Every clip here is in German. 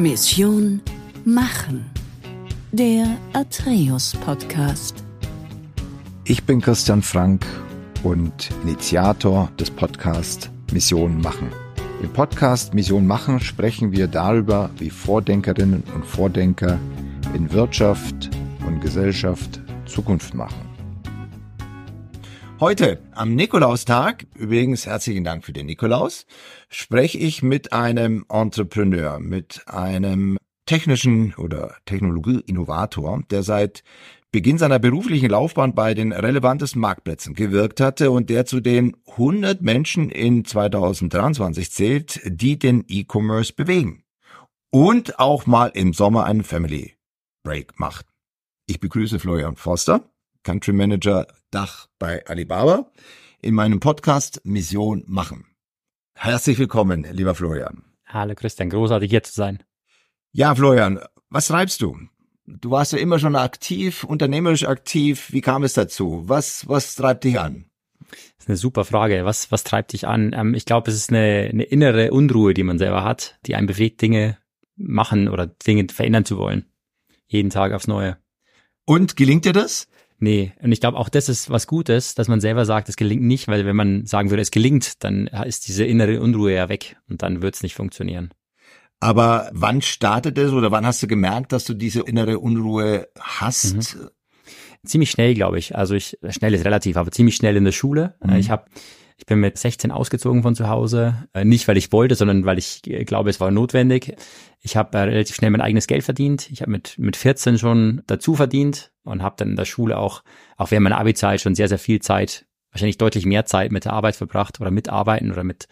Mission Machen. Der Atreus Podcast. Ich bin Christian Frank und Initiator des Podcasts Mission Machen. Im Podcast Mission Machen sprechen wir darüber, wie Vordenkerinnen und Vordenker in Wirtschaft und Gesellschaft Zukunft machen. Heute, am Nikolaustag, übrigens herzlichen Dank für den Nikolaus, spreche ich mit einem Entrepreneur, mit einem technischen oder Technologie-Innovator, der seit Beginn seiner beruflichen Laufbahn bei den relevantesten Marktplätzen gewirkt hatte und der zu den 100 Menschen in 2023 zählt, die den E-Commerce bewegen. Und auch mal im Sommer einen Family Break macht. Ich begrüße Florian Foster. Country Manager Dach bei Alibaba, in meinem Podcast Mission machen. Herzlich willkommen, lieber Florian. Hallo Christian, großartig hier zu sein. Ja, Florian, was treibst du? Du warst ja immer schon aktiv, unternehmerisch aktiv. Wie kam es dazu? Was, was treibt dich an? Das ist eine super Frage. Was, was treibt dich an? Ähm, ich glaube, es ist eine, eine innere Unruhe, die man selber hat, die einen bewegt, Dinge machen oder Dinge verändern zu wollen. Jeden Tag aufs Neue. Und gelingt dir das? Nee, und ich glaube auch das ist was Gutes, dass man selber sagt, es gelingt nicht, weil wenn man sagen würde, es gelingt, dann ist diese innere Unruhe ja weg und dann wird es nicht funktionieren. Aber wann startet es oder wann hast du gemerkt, dass du diese innere Unruhe hast? Mhm. Ziemlich schnell, glaube ich. Also ich schnell ist relativ, aber ziemlich schnell in der Schule. Mhm. Ich habe ich bin mit 16 ausgezogen von zu Hause, äh, nicht weil ich wollte, sondern weil ich äh, glaube, es war notwendig. Ich habe äh, relativ schnell mein eigenes Geld verdient. Ich habe mit mit 14 schon dazu verdient und habe dann in der Schule auch auch während meiner Abi-Zeit schon sehr sehr viel Zeit, wahrscheinlich deutlich mehr Zeit mit der Arbeit verbracht oder mit Arbeiten oder mit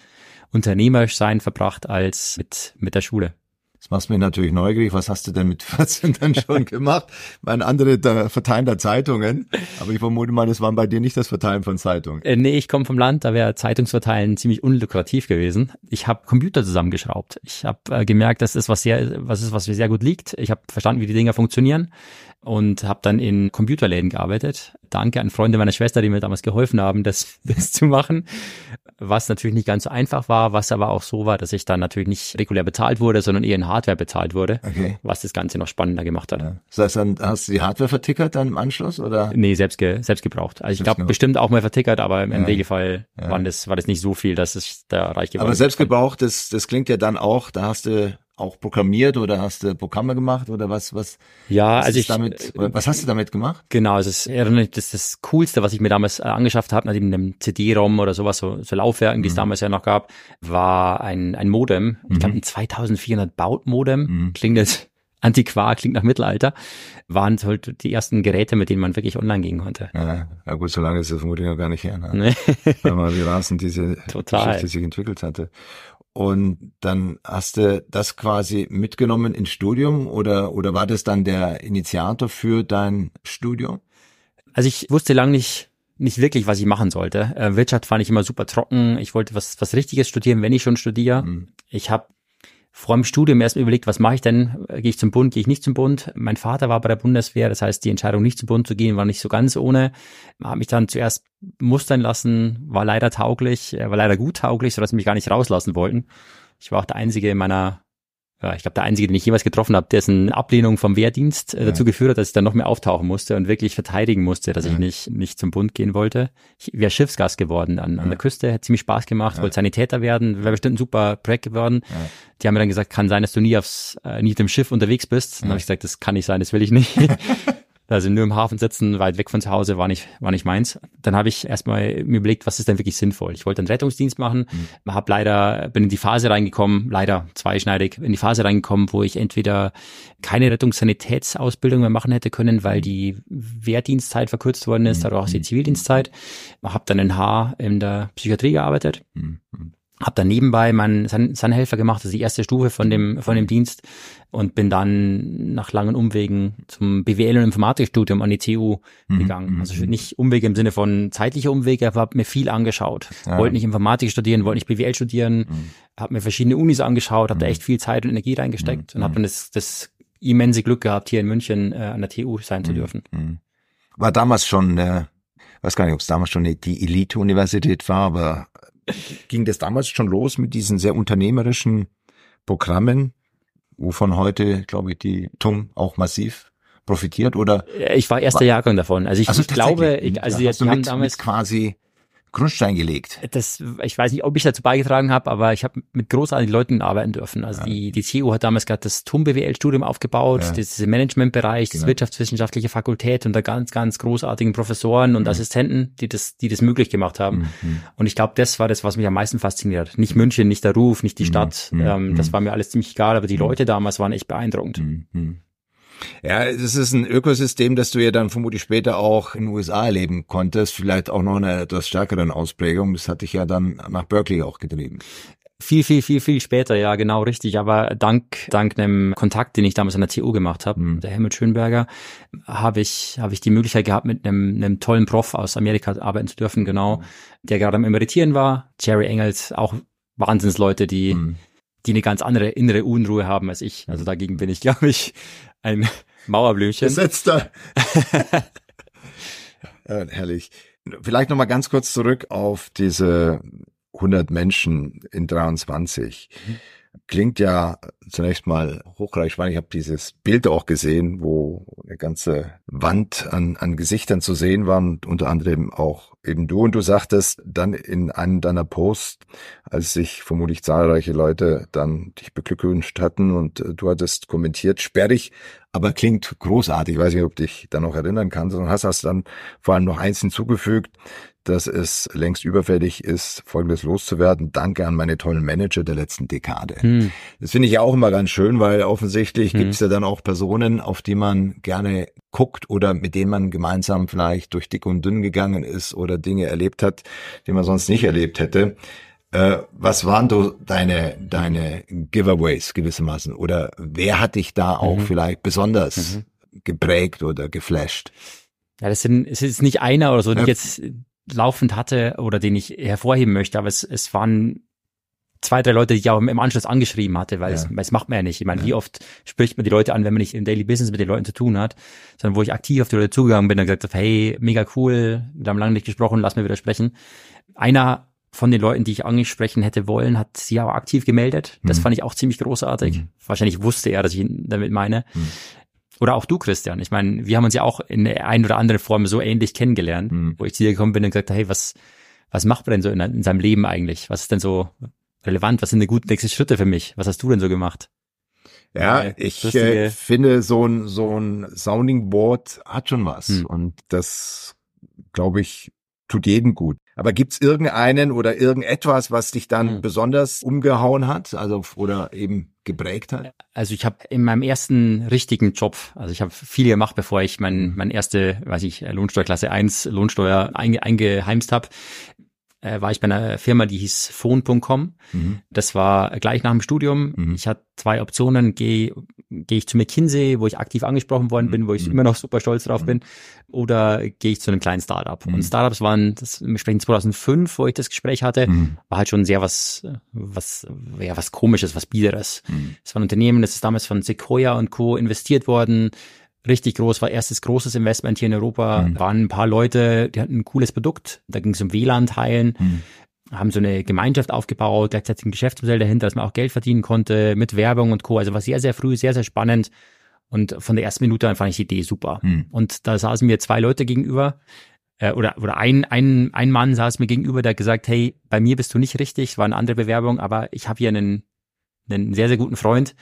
unternehmerisch sein verbracht als mit mit der Schule. Das machst mich natürlich neugierig. Was hast du denn mit 14 dann schon gemacht? Meine andere da verteilen da Zeitungen, aber ich vermute mal, das war bei dir nicht das Verteilen von Zeitungen. Äh, nee, ich komme vom Land, da wäre Zeitungsverteilen ziemlich unlukrativ gewesen. Ich habe Computer zusammengeschraubt. Ich habe äh, gemerkt, dass das was sehr, was ist, was mir sehr gut liegt. Ich habe verstanden, wie die Dinger funktionieren und habe dann in Computerläden gearbeitet. Danke an Freunde meiner Schwester, die mir damals geholfen haben, das, das zu machen. Was natürlich nicht ganz so einfach war, was aber auch so war, dass ich dann natürlich nicht regulär bezahlt wurde, sondern eher in Hardware bezahlt wurde, okay. was das Ganze noch spannender gemacht hat. Ja. Das heißt, dann hast du die Hardware vertickert dann im Anschluss oder? Nee, selbst, ge, selbst gebraucht. Also ich glaube bestimmt auch mal vertickert, aber im ja. Regelfall ja. war, das, war das nicht so viel, dass ich da reich geworden Aber selbst gebraucht, das, das klingt ja dann auch, da hast du auch programmiert oder hast du Programme gemacht oder was was ja was also ich damit was hast du damit gemacht genau es ist eher das, das coolste was ich mir damals äh, angeschafft habe neben einem CD-ROM oder sowas so, so Laufwerken die es mhm. damals ja noch gab war ein ein Modem ich mhm. glaube ein 2400 Baut Modem mhm. klingt jetzt antiquar klingt nach Mittelalter waren halt die ersten Geräte mit denen man wirklich online gehen konnte ja, ja gut so lange ist das vermutlich noch gar nicht her ne? nee. weil man wie rasend diese Total. Geschichte sich entwickelt hatte und dann hast du das quasi mitgenommen ins Studium oder, oder war das dann der Initiator für dein Studium? Also ich wusste lange nicht, nicht wirklich, was ich machen sollte. Äh, Wirtschaft fand ich immer super trocken. Ich wollte was, was Richtiges studieren, wenn ich schon studiere. Mhm. Ich habe vor dem Studium erst überlegt, was mache ich denn? Gehe ich zum Bund, gehe ich nicht zum Bund? Mein Vater war bei der Bundeswehr, das heißt, die Entscheidung nicht zum Bund zu gehen, war nicht so ganz ohne. Habe mich dann zuerst mustern lassen, war leider tauglich, war leider gut tauglich, sodass sie mich gar nicht rauslassen wollten. Ich war auch der Einzige in meiner ja, ich glaube, der Einzige, den ich jemals getroffen habe, dessen Ablehnung vom Wehrdienst äh, dazu geführt hat, dass ich dann noch mehr auftauchen musste und wirklich verteidigen musste, dass ja. ich nicht, nicht zum Bund gehen wollte. Ich wäre Schiffsgast geworden an, an der Küste, hätte ziemlich Spaß gemacht, wollte Sanitäter werden, wäre bestimmt ein super Projekt geworden. Die haben mir dann gesagt, kann sein, dass du nie aufs, äh, nie auf dem Schiff unterwegs bist. Dann habe ich gesagt, das kann nicht sein, das will ich nicht. Also nur im Hafen sitzen, weit weg von zu Hause, war nicht, war nicht meins. Dann habe ich erstmal mir überlegt, was ist denn wirklich sinnvoll. Ich wollte einen Rettungsdienst machen, mhm. habe leider, bin in die Phase reingekommen, leider zweischneidig, in die Phase reingekommen, wo ich entweder keine Rettungssanitätsausbildung mehr machen hätte können, weil die Wehrdienstzeit verkürzt worden ist, mhm. dadurch auch die Zivildienstzeit. Habe dann in Haar in der Psychiatrie gearbeitet. Mhm habe dann nebenbei meinen Sanhelfer gemacht, das ist die erste Stufe von dem von dem Dienst und bin dann nach langen Umwegen zum BWL und Informatikstudium an die TU mhm, gegangen. Mhm, also mhm. nicht Umwege im Sinne von zeitlicher Umwege, aber habe mir viel angeschaut. Ja. Wollte nicht Informatik studieren, wollte nicht BWL studieren, mhm. habe mir verschiedene Unis angeschaut, habe da echt viel Zeit und Energie reingesteckt und habe dann das, das immense Glück gehabt, hier in München äh, an der TU sein zu dürfen. War damals schon, äh, weiß gar nicht, ob es damals schon die Elite-Universität war, aber ging das damals schon los mit diesen sehr unternehmerischen Programmen? wovon heute, glaube ich, die TUM auch massiv profitiert oder? Ich war erster Jahrgang davon. Also ich, Also ich glaube, ich, also die, haben mit, damals mit quasi Grundstein gelegt. das, ich weiß nicht, ob ich dazu beigetragen habe, aber ich habe mit großartigen Leuten arbeiten dürfen. Also die, die TU hat damals gerade das TUM BWL-Studium aufgebaut, Ja. das Managementbereich, das Genau. wirtschaftswissenschaftliche Fakultät unter ganz, ganz großartigen Professoren Mhm. und Assistenten, die das, die das möglich gemacht haben. Und ich glaube, das war das, was mich am meisten fasziniert. Nicht München, nicht der Ruf, nicht die Stadt. Mhm. Ähm, das Mhm. war mir alles ziemlich egal, aber die Leute damals waren echt beeindruckend. Mhm. Ja, es ist ein Ökosystem, das du ja dann vermutlich später auch in den USA erleben konntest, vielleicht auch noch in einer etwas stärkeren Ausprägung. Das hat dich ja dann nach Berkeley auch getrieben. Viel, viel, viel, viel später, ja, genau richtig. Aber dank, dank einem Kontakt, den ich damals an der TU gemacht habe, Mhm. der Helmut Schönberger, habe ich, habe ich die Möglichkeit gehabt, mit einem, einem tollen Prof aus Amerika arbeiten zu dürfen, genau, der gerade am Emeritieren war. Jerry Engels, auch Wahnsinnsleute, die, Mhm. die eine ganz andere innere Unruhe haben als ich. Also dagegen bin ich, glaube ich, ein Mauerblümchen. Gesetzter. ja, herrlich. Vielleicht noch mal ganz kurz zurück auf diese 100 Menschen in 23. Klingt ja zunächst mal hochreich spannend. Ich habe dieses Bild auch gesehen, wo eine ganze Wand an, an Gesichtern zu sehen war und unter anderem auch eben du. Und du sagtest dann in einem deiner Posts, als sich vermutlich zahlreiche Leute dann dich beglückwünscht hatten und äh, du hattest kommentiert, sperrig, aber klingt großartig. Ich weiß nicht, ob dich da noch erinnern kannst. Und hast das dann vor allem noch eins hinzugefügt, dass es längst überfällig ist, Folgendes loszuwerden. Danke an meine tollen Manager der letzten Dekade. Hm. Das finde ich ja auch immer ganz schön, weil offensichtlich Mhm. gibt es ja dann auch Personen, auf die man gerne guckt oder mit denen man gemeinsam vielleicht durch dick und dünn gegangen ist oder Dinge erlebt hat, die man sonst nicht erlebt hätte. Äh, was waren du deine, deine Giveaways gewissermaßen? Oder wer hat dich da auch Mhm. vielleicht besonders geprägt oder geflasht? Ja, das sind, es ist nicht einer oder so, Ja. jetzt laufend hatte oder den ich hervorheben möchte, aber es, es waren zwei, drei Leute, die ich auch im Anschluss angeschrieben hatte, weil, Ja. es, weil es macht man ja nicht. Ich meine, Ja. wie oft spricht man die Leute an, wenn man nicht im Daily Business mit den Leuten zu tun hat, sondern wo ich aktiv auf die Leute zugegangen bin und gesagt habe, hey, mega cool, wir haben lange nicht gesprochen, lass mir wieder sprechen. Einer von den Leuten, die ich angesprochen hätte wollen, hat sich aber aktiv gemeldet. Das Mhm. fand ich auch ziemlich großartig. Mhm. Wahrscheinlich wusste er, dass ich ihn damit meine. Mhm. Oder auch du, Christian. Ich meine, wir haben uns ja auch in ein oder anderen Form so ähnlich kennengelernt, Mhm. wo ich zu dir gekommen bin und gesagt habe, hey, was, was macht man denn so in, in seinem Leben eigentlich? Was ist denn so relevant? Was sind denn gute nächste Schritte für mich? Was hast du denn so gemacht? Ja, Ja, ich äh, finde, so ein, so ein Sounding Board hat schon was. Hm. Und das, glaube ich, tut jedem gut. Aber gibt's irgendeinen oder irgendetwas, was dich dann Hm. besonders umgehauen hat? Also, oder eben geprägt hat? Also ich habe in meinem ersten richtigen Job, also ich habe viel gemacht, bevor ich mein, meine erste, weiß ich, Lohnsteuerklasse 1 Lohnsteuer einge, eingeheimst habe, äh, war ich bei einer Firma, die hieß Phone.com. Mhm. Das war gleich nach dem Studium. Mhm. Ich hatte zwei Optionen. Gehe gehe ich zu McKinsey, wo ich aktiv angesprochen worden bin, wo ich Mhm. immer noch super stolz drauf Mhm. bin, oder gehe ich zu einem kleinen Startup. Mhm. Und Startups waren, das wir sprechen 2005, wo ich das Gespräch hatte, Mhm. war halt schon sehr was, was, ja, was komisches, was biederes. Mhm. Es war ein Unternehmen, das ist damals von Sequoia und Co. investiert worden. Richtig groß, war erstes großes Investment hier in Europa. Mhm. Waren ein paar Leute, die hatten ein cooles Produkt. Da ging es um WLAN-Teilen Mhm. haben so eine Gemeinschaft aufgebaut, gleichzeitig ein Geschäftsmodell dahinter, dass man auch Geld verdienen konnte mit Werbung und Co. Also war sehr, sehr früh, sehr, sehr spannend. Und von der ersten Minute an fand ich die Idee super. Mhm. Und da saßen mir zwei Leute gegenüber, äh, oder, oder ein, ein, ein Mann saß mir gegenüber, der hat gesagt, hey, bei mir bist du nicht richtig, war eine andere Bewerbung, aber ich habe hier einen, einen sehr, sehr guten Freund.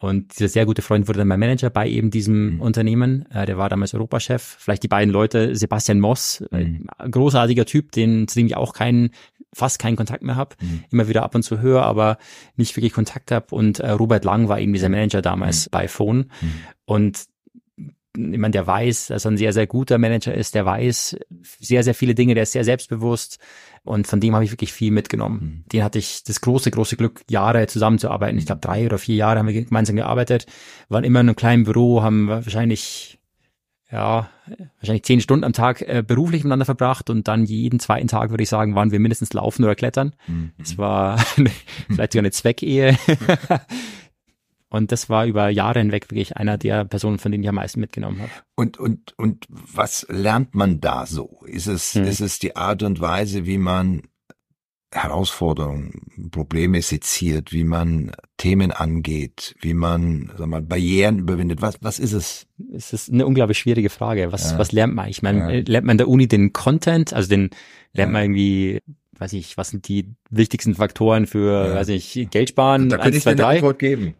Und dieser sehr gute Freund wurde dann mein Manager bei eben diesem Mhm. Unternehmen. Äh, der war damals Europachef. Vielleicht die beiden Leute, Sebastian Moss, äh, Mhm. großartiger Typ, den, zu dem ich auch keinen, fast keinen Kontakt mehr habe. Mhm. Immer wieder ab und zu höre, aber nicht wirklich Kontakt habe. Und äh, Robert Lang war eben dieser Manager damals bei Phone. Mhm. Und jemand, der weiß, dass er ein sehr, sehr guter Manager ist, der weiß sehr, sehr viele Dinge, der ist sehr selbstbewusst und von dem habe ich wirklich viel mitgenommen. Mhm. Den hatte ich das große, große Glück, Jahre zusammenzuarbeiten. Ich glaube, drei oder vier Jahre haben wir gemeinsam gearbeitet, waren immer in einem kleinen Büro, haben wahrscheinlich ja, wahrscheinlich zehn Stunden am Tag äh, beruflich miteinander verbracht und dann jeden zweiten Tag, würde ich sagen, waren wir mindestens laufen oder klettern. Mhm. Es war vielleicht sogar eine Zweckehe. Und das war über Jahre hinweg wirklich einer der Personen, von denen ich am meisten mitgenommen habe. Und, und, und was lernt man da so? Ist es, Hm. ist es die Art und Weise, wie man Herausforderungen, Probleme seziert, wie man Themen angeht, wie man sag mal, Barrieren überwindet. Was, was ist es? Es ist eine unglaublich schwierige Frage. Was, ja. was lernt man? Ich meine, ja. lernt man in der Uni den Content, also den lernt ja. man irgendwie, weiß ich, was sind die wichtigsten Faktoren für, weiß ich, Geld sparen? Da könnte ich dir eine Antwort geben.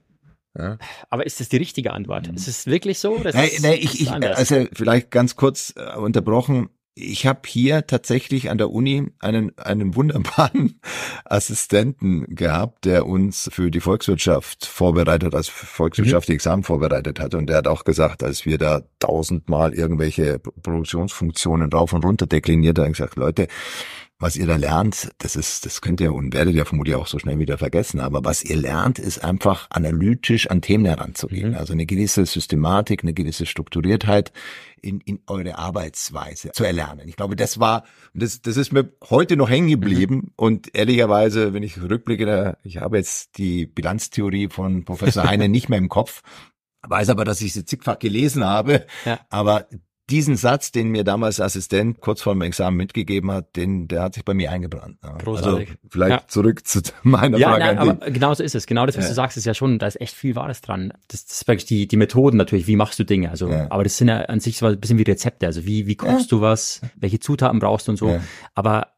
Ja. Aber ist das die richtige Antwort? Ist es wirklich so? Das nee, nee, ich, ich, also vielleicht ganz kurz äh, unterbrochen ich habe hier tatsächlich an der Uni einen, einen wunderbaren Assistenten gehabt, der uns für die Volkswirtschaft vorbereitet, als volkswirtschaftliche mhm. Examen vorbereitet hat. Und der hat auch gesagt, als wir da tausendmal irgendwelche Produktionsfunktionen rauf und runter dekliniert haben, gesagt, Leute, was ihr da lernt, das ist, das könnt ihr und werdet ihr vermutlich auch so schnell wieder vergessen. Aber was ihr lernt, ist einfach analytisch an Themen heranzugehen. Mhm. Also eine gewisse Systematik, eine gewisse Strukturiertheit in, in eure Arbeitsweise zu erlernen. Ich glaube, das war, das, das ist mir heute noch hängen geblieben. Mhm. Und ehrlicherweise, wenn ich rückblicke, ich habe jetzt die Bilanztheorie von Professor Heine nicht mehr im Kopf, weiß aber, dass ich sie zigfach gelesen habe. Ja. Aber diesen Satz, den mir damals der Assistent kurz vor dem Examen mitgegeben hat, den, der hat sich bei mir eingebrannt. Ja. Großartig. Also vielleicht ja. zurück zu meiner ja, Frage. Nein, aber genau so ist es. Genau das, was ja. du sagst, ist ja schon, da ist echt viel Wahres dran. Das, das ist wirklich die, die Methoden natürlich, wie machst du Dinge. Also, aber das sind ja an sich so ein bisschen wie Rezepte. Also wie, wie kochst du was, welche Zutaten brauchst du und so. Aber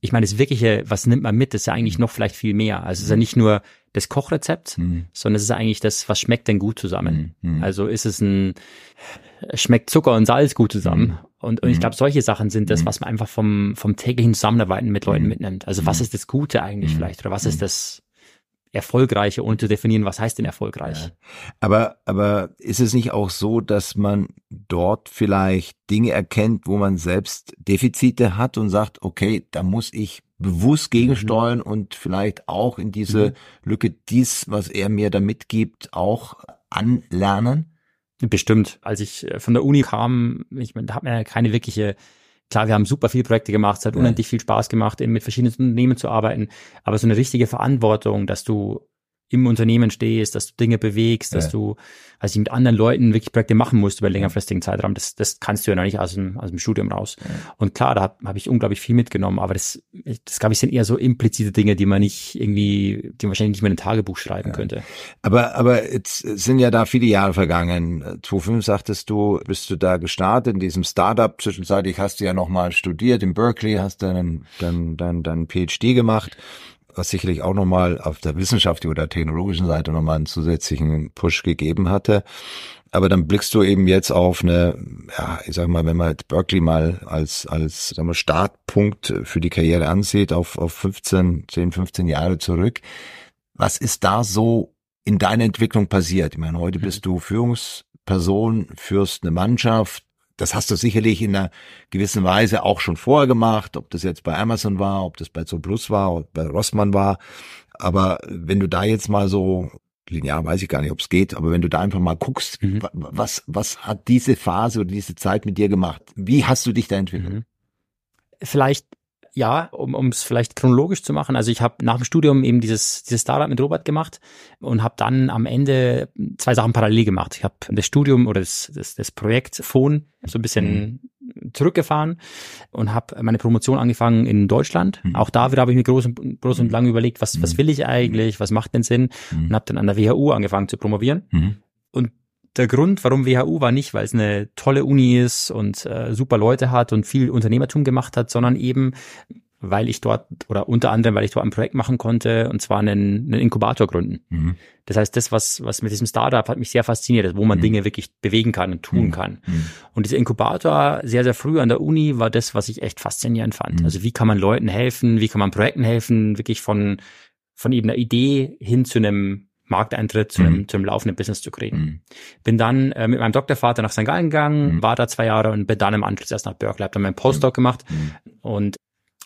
ich meine, das Wirkliche, was nimmt man mit, ist ja eigentlich noch vielleicht viel mehr. Also es ist ja nicht nur das Kochrezept, mhm. sondern es ist eigentlich das, was schmeckt denn gut zusammen. Mhm. Also ist es ein, schmeckt Zucker und Salz gut zusammen. Mhm. Und, und ich mhm. glaube, solche Sachen sind das, mhm. was man einfach vom, vom täglichen Zusammenarbeiten mit Leuten mhm. mitnimmt. Also was ist das Gute eigentlich vielleicht? Oder was ist das Erfolgreiche, ohne zu definieren, was heißt denn erfolgreich? Ja. Aber, aber ist es nicht auch so, dass man dort vielleicht Dinge erkennt, wo man selbst Defizite hat und sagt, okay, da muss ich bewusst gegensteuern mhm. und vielleicht auch in diese mhm. Lücke dies, was er mir da mitgibt, auch anlernen? Bestimmt. Als ich äh, von der Uni kam, ich meine, da hat man ja keine wirkliche Klar, wir haben super viele Projekte gemacht, es hat ja. unendlich viel Spaß gemacht, eben mit verschiedenen Unternehmen zu arbeiten, aber so eine richtige Verantwortung, dass du im Unternehmen stehst, dass du Dinge bewegst, dass du also mit anderen Leuten wirklich Projekte machen musst über längerfristigen Zeitraum, das, das kannst du ja noch nicht aus dem, aus dem Studium raus. Ja. Und klar, da habe hab ich unglaublich viel mitgenommen, aber das, das glaube ich, sind eher so implizite Dinge, die man nicht irgendwie, die man wahrscheinlich nicht mehr in ein Tagebuch schreiben ja. könnte. Aber, aber jetzt sind ja da viele Jahre vergangen. 2005 sagtest du, bist du da gestartet in diesem Startup. Zwischenzeitlich hast du ja nochmal studiert in Berkeley, hast deinen, deinen, deinen, deinen PhD gemacht was sicherlich auch nochmal auf der wissenschaftlichen oder technologischen Seite nochmal einen zusätzlichen Push gegeben hatte. Aber dann blickst du eben jetzt auf eine, ja, ich sag mal, wenn man jetzt Berkeley mal als, als sagen wir, Startpunkt für die Karriere ansieht, auf, auf 15, 10, 15 Jahre zurück. Was ist da so in deiner Entwicklung passiert? Ich meine, heute mhm. bist du Führungsperson, führst eine Mannschaft, das hast du sicherlich in einer gewissen Weise auch schon vorher gemacht, ob das jetzt bei Amazon war, ob das bei Zooplus war, ob bei Rossmann war. Aber wenn du da jetzt mal so linear weiß ich gar nicht, ob es geht, aber wenn du da einfach mal guckst, mhm. was, was hat diese Phase oder diese Zeit mit dir gemacht? Wie hast du dich da entwickelt? Mhm. Vielleicht ja, um es vielleicht chronologisch zu machen. Also ich habe nach dem Studium eben dieses, dieses Startup mit Robert gemacht und habe dann am Ende zwei Sachen parallel gemacht. Ich habe das Studium oder das, das, das Projekt Phone so ein bisschen mhm. zurückgefahren und habe meine Promotion angefangen in Deutschland. Mhm. Auch da wieder habe ich mir groß und, groß und mhm. lang überlegt, was, was mhm. will ich eigentlich, was macht denn Sinn mhm. und habe dann an der WHU angefangen zu promovieren. Und der Grund, warum WHU war nicht, weil es eine tolle Uni ist und äh, super Leute hat und viel Unternehmertum gemacht hat, sondern eben, weil ich dort oder unter anderem, weil ich dort ein Projekt machen konnte und zwar einen, einen Inkubator gründen. Mhm. Das heißt, das, was, was mit diesem Startup hat mich sehr fasziniert, wo man mhm. Dinge wirklich bewegen kann und tun mhm. kann. Mhm. Und dieser Inkubator sehr, sehr früh an der Uni war das, was ich echt faszinierend fand. Mhm. Also wie kann man Leuten helfen, wie kann man Projekten helfen, wirklich von, von eben einer Idee hin zu einem Markteintritt zu einem, mhm. zu einem laufenden Business zu kriegen. Mhm. Bin dann äh, mit meinem Doktorvater nach St. Gallen gegangen, mhm. war da zwei Jahre und bin dann im Anschluss erst nach Berkeley, habe dann meinen Postdoc mhm. gemacht mhm. und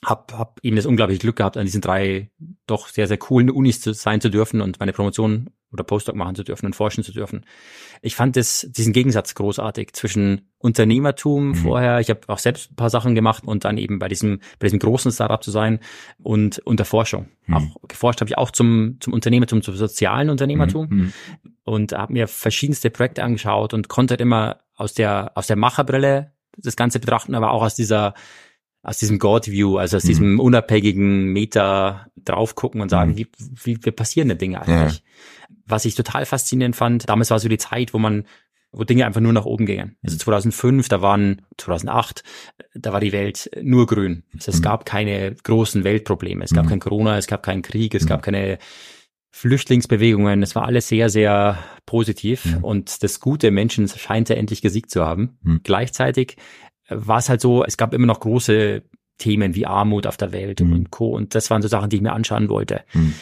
hab, hab eben das unglaubliche Glück gehabt, an diesen drei doch sehr, sehr coolen Unis zu sein zu dürfen und meine Promotion oder Postdoc machen zu dürfen und forschen zu dürfen. Ich fand das, diesen Gegensatz großartig zwischen Unternehmertum mhm. vorher, ich habe auch selbst ein paar Sachen gemacht und dann eben bei diesem, bei diesem großen Startup zu sein und unter Forschung. Mhm. Auch geforscht habe ich auch zum, zum Unternehmertum, zum sozialen Unternehmertum mhm. und habe mir verschiedenste Projekte angeschaut und konnte halt immer aus der, aus der Macherbrille das Ganze betrachten, aber auch aus dieser aus diesem God View, also aus mhm. diesem unabhängigen Meter drauf gucken und sagen, mhm. wie, wie, wie passieren denn Dinge eigentlich? Ja. Was ich total faszinierend fand, damals war so die Zeit, wo man wo Dinge einfach nur nach oben gingen. Also 2005, da waren 2008, da war die Welt nur grün. Also es mhm. gab keine großen Weltprobleme. Es gab mhm. kein Corona, es gab keinen Krieg, es mhm. gab keine Flüchtlingsbewegungen. Es war alles sehr, sehr positiv und das gute Menschen scheint ja endlich gesiegt zu haben. Mhm. Gleichzeitig war es halt so, es gab immer noch große Themen wie Armut auf der Welt mhm. und Co. Und das waren so Sachen, die ich mir anschauen wollte. Mhm.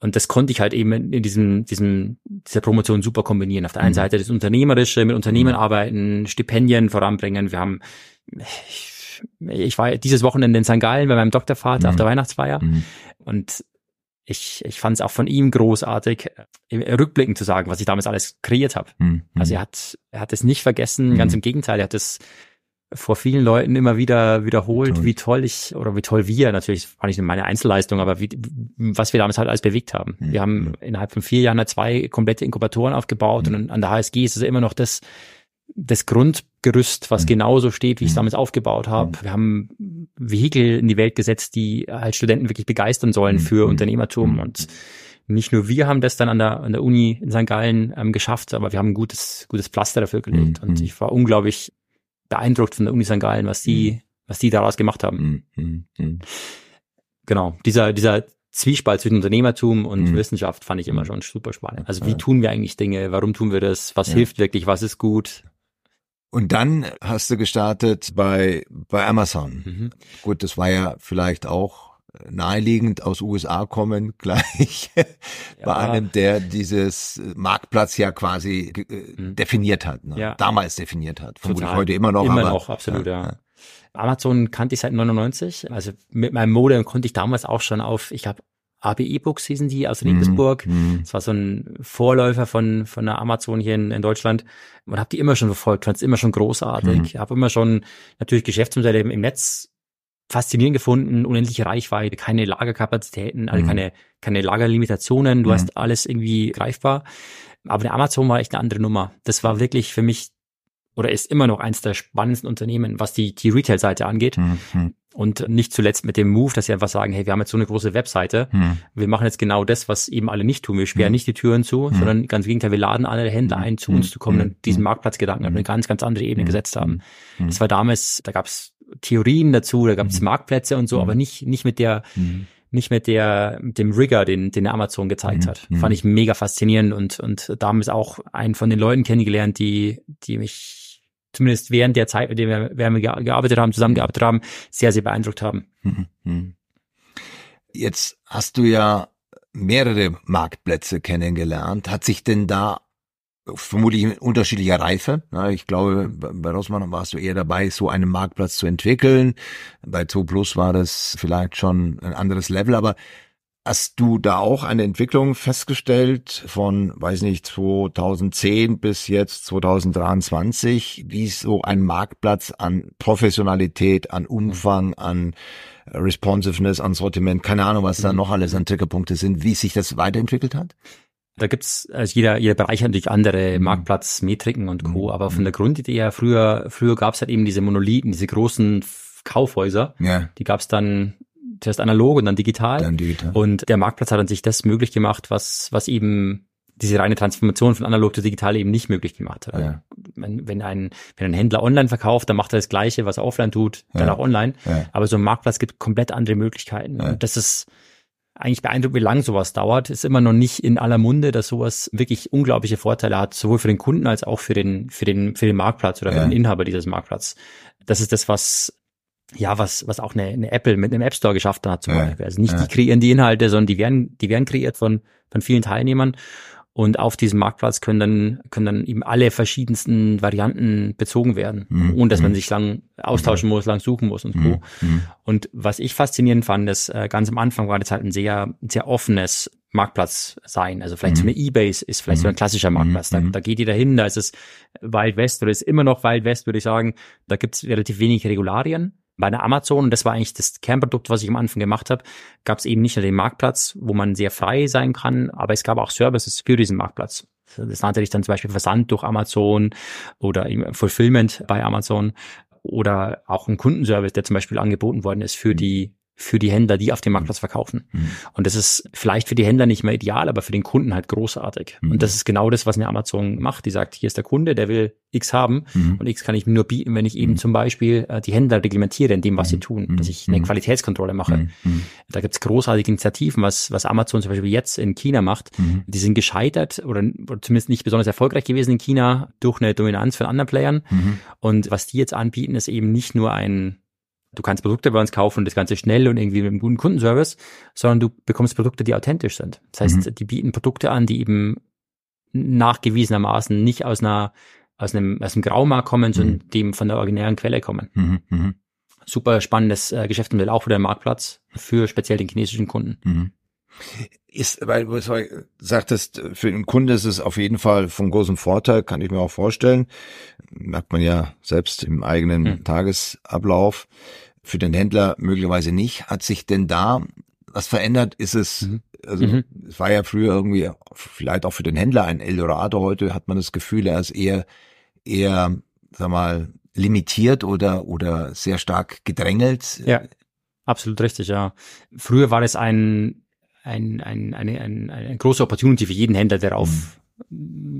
Und das konnte ich halt eben in diesem, diesem, dieser Promotion super kombinieren. Auf der einen mhm. Seite das Unternehmerische, mit Unternehmen mhm. arbeiten, Stipendien voranbringen. Wir haben, ich, ich war dieses Wochenende in St. Gallen bei meinem Doktorvater auf mhm. der Weihnachtsfeier. Mhm. Und ich, ich fand es auch von ihm großartig, im rückblickend zu sagen, was ich damals alles kreiert habe. Also er hat, er hat es nicht vergessen, ganz im Gegenteil, er hat es vor vielen Leuten immer wieder wiederholt, toll. wie toll ich oder wie toll wir, natürlich war nicht meine Einzelleistung, aber wie, was wir damals halt alles bewegt haben. Mhm. Wir haben innerhalb von vier Jahren zwei komplette Inkubatoren aufgebaut mhm. und an der HSG ist es immer noch das, das Grundgerüst, was mhm. genauso steht, wie ich es mhm. damals aufgebaut habe. Mhm. Wir haben Vehikel in die Welt gesetzt, die halt Studenten wirklich begeistern sollen für Unternehmertum und nicht nur wir haben das dann an der, an der Uni in St. Gallen ähm, geschafft, aber wir haben ein gutes, gutes Pflaster dafür gelegt. Und ich war unglaublich beeindruckt von der Uni St. Gallen, was die, mhm. was die daraus gemacht haben. Mhm. Mhm. Genau, dieser, dieser Zwiespalt zwischen Unternehmertum und mhm. Wissenschaft fand ich immer schon super spannend. Also wie tun wir eigentlich Dinge? Warum tun wir das? Was ja. hilft wirklich? Was ist gut? Und dann hast du gestartet bei, bei Amazon. Mhm. Gut, das war ja vielleicht auch naheliegend aus USA kommen, gleich ja. bei einem, der dieses Marktplatz ja quasi äh, mhm. definiert hat, ne? ja. damals definiert hat. Vermutlich heute immer noch. Immer aber, noch, absolut, ja. ja. Amazon kannte ich seit 99. Also mit meinem Modem konnte ich damals auch schon auf, ich habe ABE-Books hießen die aus Regensburg. Mhm. Das war so ein Vorläufer von, von der Amazon hier in, in Deutschland. Und habe die immer schon verfolgt, fand es immer schon großartig. Mhm. Habe immer schon natürlich Geschäftsmodelle im, im Netz faszinierend gefunden, unendliche Reichweite, keine Lagerkapazitäten, also mhm. keine, keine Lagerlimitationen, du mhm. hast alles irgendwie greifbar. Aber der Amazon war echt eine andere Nummer. Das war wirklich für mich oder ist immer noch eins der spannendsten Unternehmen, was die, die Retail-Seite angeht. Mhm. Und nicht zuletzt mit dem Move, dass sie einfach sagen, hey, wir haben jetzt so eine große Webseite. Mhm. Wir machen jetzt genau das, was eben alle nicht tun. Wir sperren mhm. nicht die Türen zu, mhm. sondern ganz im Gegenteil, wir laden alle Händler ein, zu uns zu kommen und diesen Marktplatzgedanken auf eine ganz, ganz andere Ebene gesetzt haben. Das war damals, da gab es Theorien dazu, da gab es mhm. Marktplätze und so, mhm. aber nicht, nicht mit der, mhm. nicht mit der, mit dem Rigger, den, den Amazon gezeigt mhm. hat. Mhm. Fand ich mega faszinierend und, und damals auch einen von den Leuten kennengelernt, die, die mich zumindest während der Zeit, mit der wir, wir gearbeitet haben, zusammengearbeitet haben, sehr, sehr beeindruckt haben. Mhm. Jetzt hast du ja mehrere Marktplätze kennengelernt. Hat sich denn da vermutlich unterschiedlicher Reife. ich glaube, bei Rossmann warst du eher dabei, so einen Marktplatz zu entwickeln. Bei 2 Plus war das vielleicht schon ein anderes Level, aber hast du da auch eine Entwicklung festgestellt von, weiß nicht, 2010 bis jetzt 2023, wie so ein Marktplatz an Professionalität, an Umfang, an Responsiveness, an Sortiment, keine Ahnung, was da mhm. noch alles an Triggerpunkte sind, wie sich das weiterentwickelt hat? Da gibt's, also jeder, jeder Bereich hat natürlich andere mhm. Marktplatzmetriken und Co. Mhm. Aber von der Grundidee her, früher, früher gab's halt eben diese Monolithen, diese großen Kaufhäuser. Ja. Die gab's dann zuerst analog und dann digital. Dann digital. Und der Marktplatz hat an sich das möglich gemacht, was, was eben diese reine Transformation von analog zu digital eben nicht möglich gemacht hat. Also ja. wenn, wenn, ein, wenn ein Händler online verkauft, dann macht er das Gleiche, was er offline tut, dann ja. auch online. Ja. Aber so ein Marktplatz gibt komplett andere Möglichkeiten. Und das ist, eigentlich beeindruckt, wie lang sowas dauert. Ist immer noch nicht in aller Munde, dass sowas wirklich unglaubliche Vorteile hat, sowohl für den Kunden als auch für den, für den, für den Marktplatz oder für den Inhaber dieses Marktplatz. Das ist das, was, ja, was, was auch eine, eine Apple mit einem App Store geschafft hat zum ja. Beispiel. Also nicht ja. die kreieren die Inhalte, sondern die werden, die werden kreiert von, von vielen Teilnehmern. Und auf diesem Marktplatz können dann, können dann eben alle verschiedensten Varianten bezogen werden, mhm. ohne dass man mhm. sich lang austauschen muss, lang suchen muss und so. Mhm. mhm. Und was ich faszinierend fand, ist, äh, ganz am Anfang war das halt ein sehr, sehr offenes Marktplatz sein. Also vielleicht mhm. so eine Ebay ist vielleicht so ein klassischer Marktplatz. Da, da geht jeder hin, da ist es Wild West oder ist immer noch Wild West, würde ich sagen. Da gibt es relativ wenig Regularien bei der Amazon, und das war eigentlich das Kernprodukt, was ich am Anfang gemacht habe, gab es eben nicht nur den Marktplatz, wo man sehr frei sein kann, aber es gab auch Services für diesen Marktplatz. Das nannte sich dann zum Beispiel Versand durch Amazon oder Fulfillment bei Amazon oder auch ein Kundenservice, der zum Beispiel angeboten worden ist für die für die Händler, die auf dem Marktplatz verkaufen. Mhm. Und das ist vielleicht für die Händler nicht mehr ideal, aber für den Kunden halt großartig. Mhm. Und das ist genau das, was mir Amazon macht. Die sagt, hier ist der Kunde, der will X haben mhm. und X kann ich mir nur bieten, wenn ich eben mhm. zum Beispiel äh, die Händler reglementiere in dem, was sie mhm. tun, dass ich eine mhm. Qualitätskontrolle mache. Da gibt's großartige Initiativen, was, was Amazon zum Beispiel jetzt in China macht. Die sind gescheitert oder, oder zumindest nicht besonders erfolgreich gewesen in China durch eine Dominanz von anderen Playern. Und was die jetzt anbieten, ist eben nicht nur ein du kannst Produkte bei uns kaufen und das Ganze schnell und irgendwie mit einem guten Kundenservice, sondern du bekommst Produkte, die authentisch sind. Das heißt, mhm. die bieten Produkte an, die eben nachgewiesenermaßen nicht aus einer aus einem, aus einem Graumarkt kommen, sondern mhm. dem von der originären Quelle kommen. Mhm. mhm. Super spannendes äh, Geschäftsmodell, auch wieder ein Marktplatz für speziell den chinesischen Kunden. Mhm. Ist, weil du sagtest, für den Kunde ist es auf jeden Fall von großem Vorteil, kann ich mir auch vorstellen. Merkt man ja selbst im eigenen. Tagesablauf für den Händler möglicherweise nicht. Hat sich denn da was verändert? Ist es, mhm. also mhm. es war ja früher irgendwie vielleicht auch für den Händler ein Eldorado. Heute hat man das Gefühl, er ist eher, eher, sag mal, limitiert oder, oder sehr stark gedrängelt. Ja, absolut richtig, ja. Früher war es ein, ein, ein, eine, ein, eine große Opportunity für jeden Händler, der auf mhm.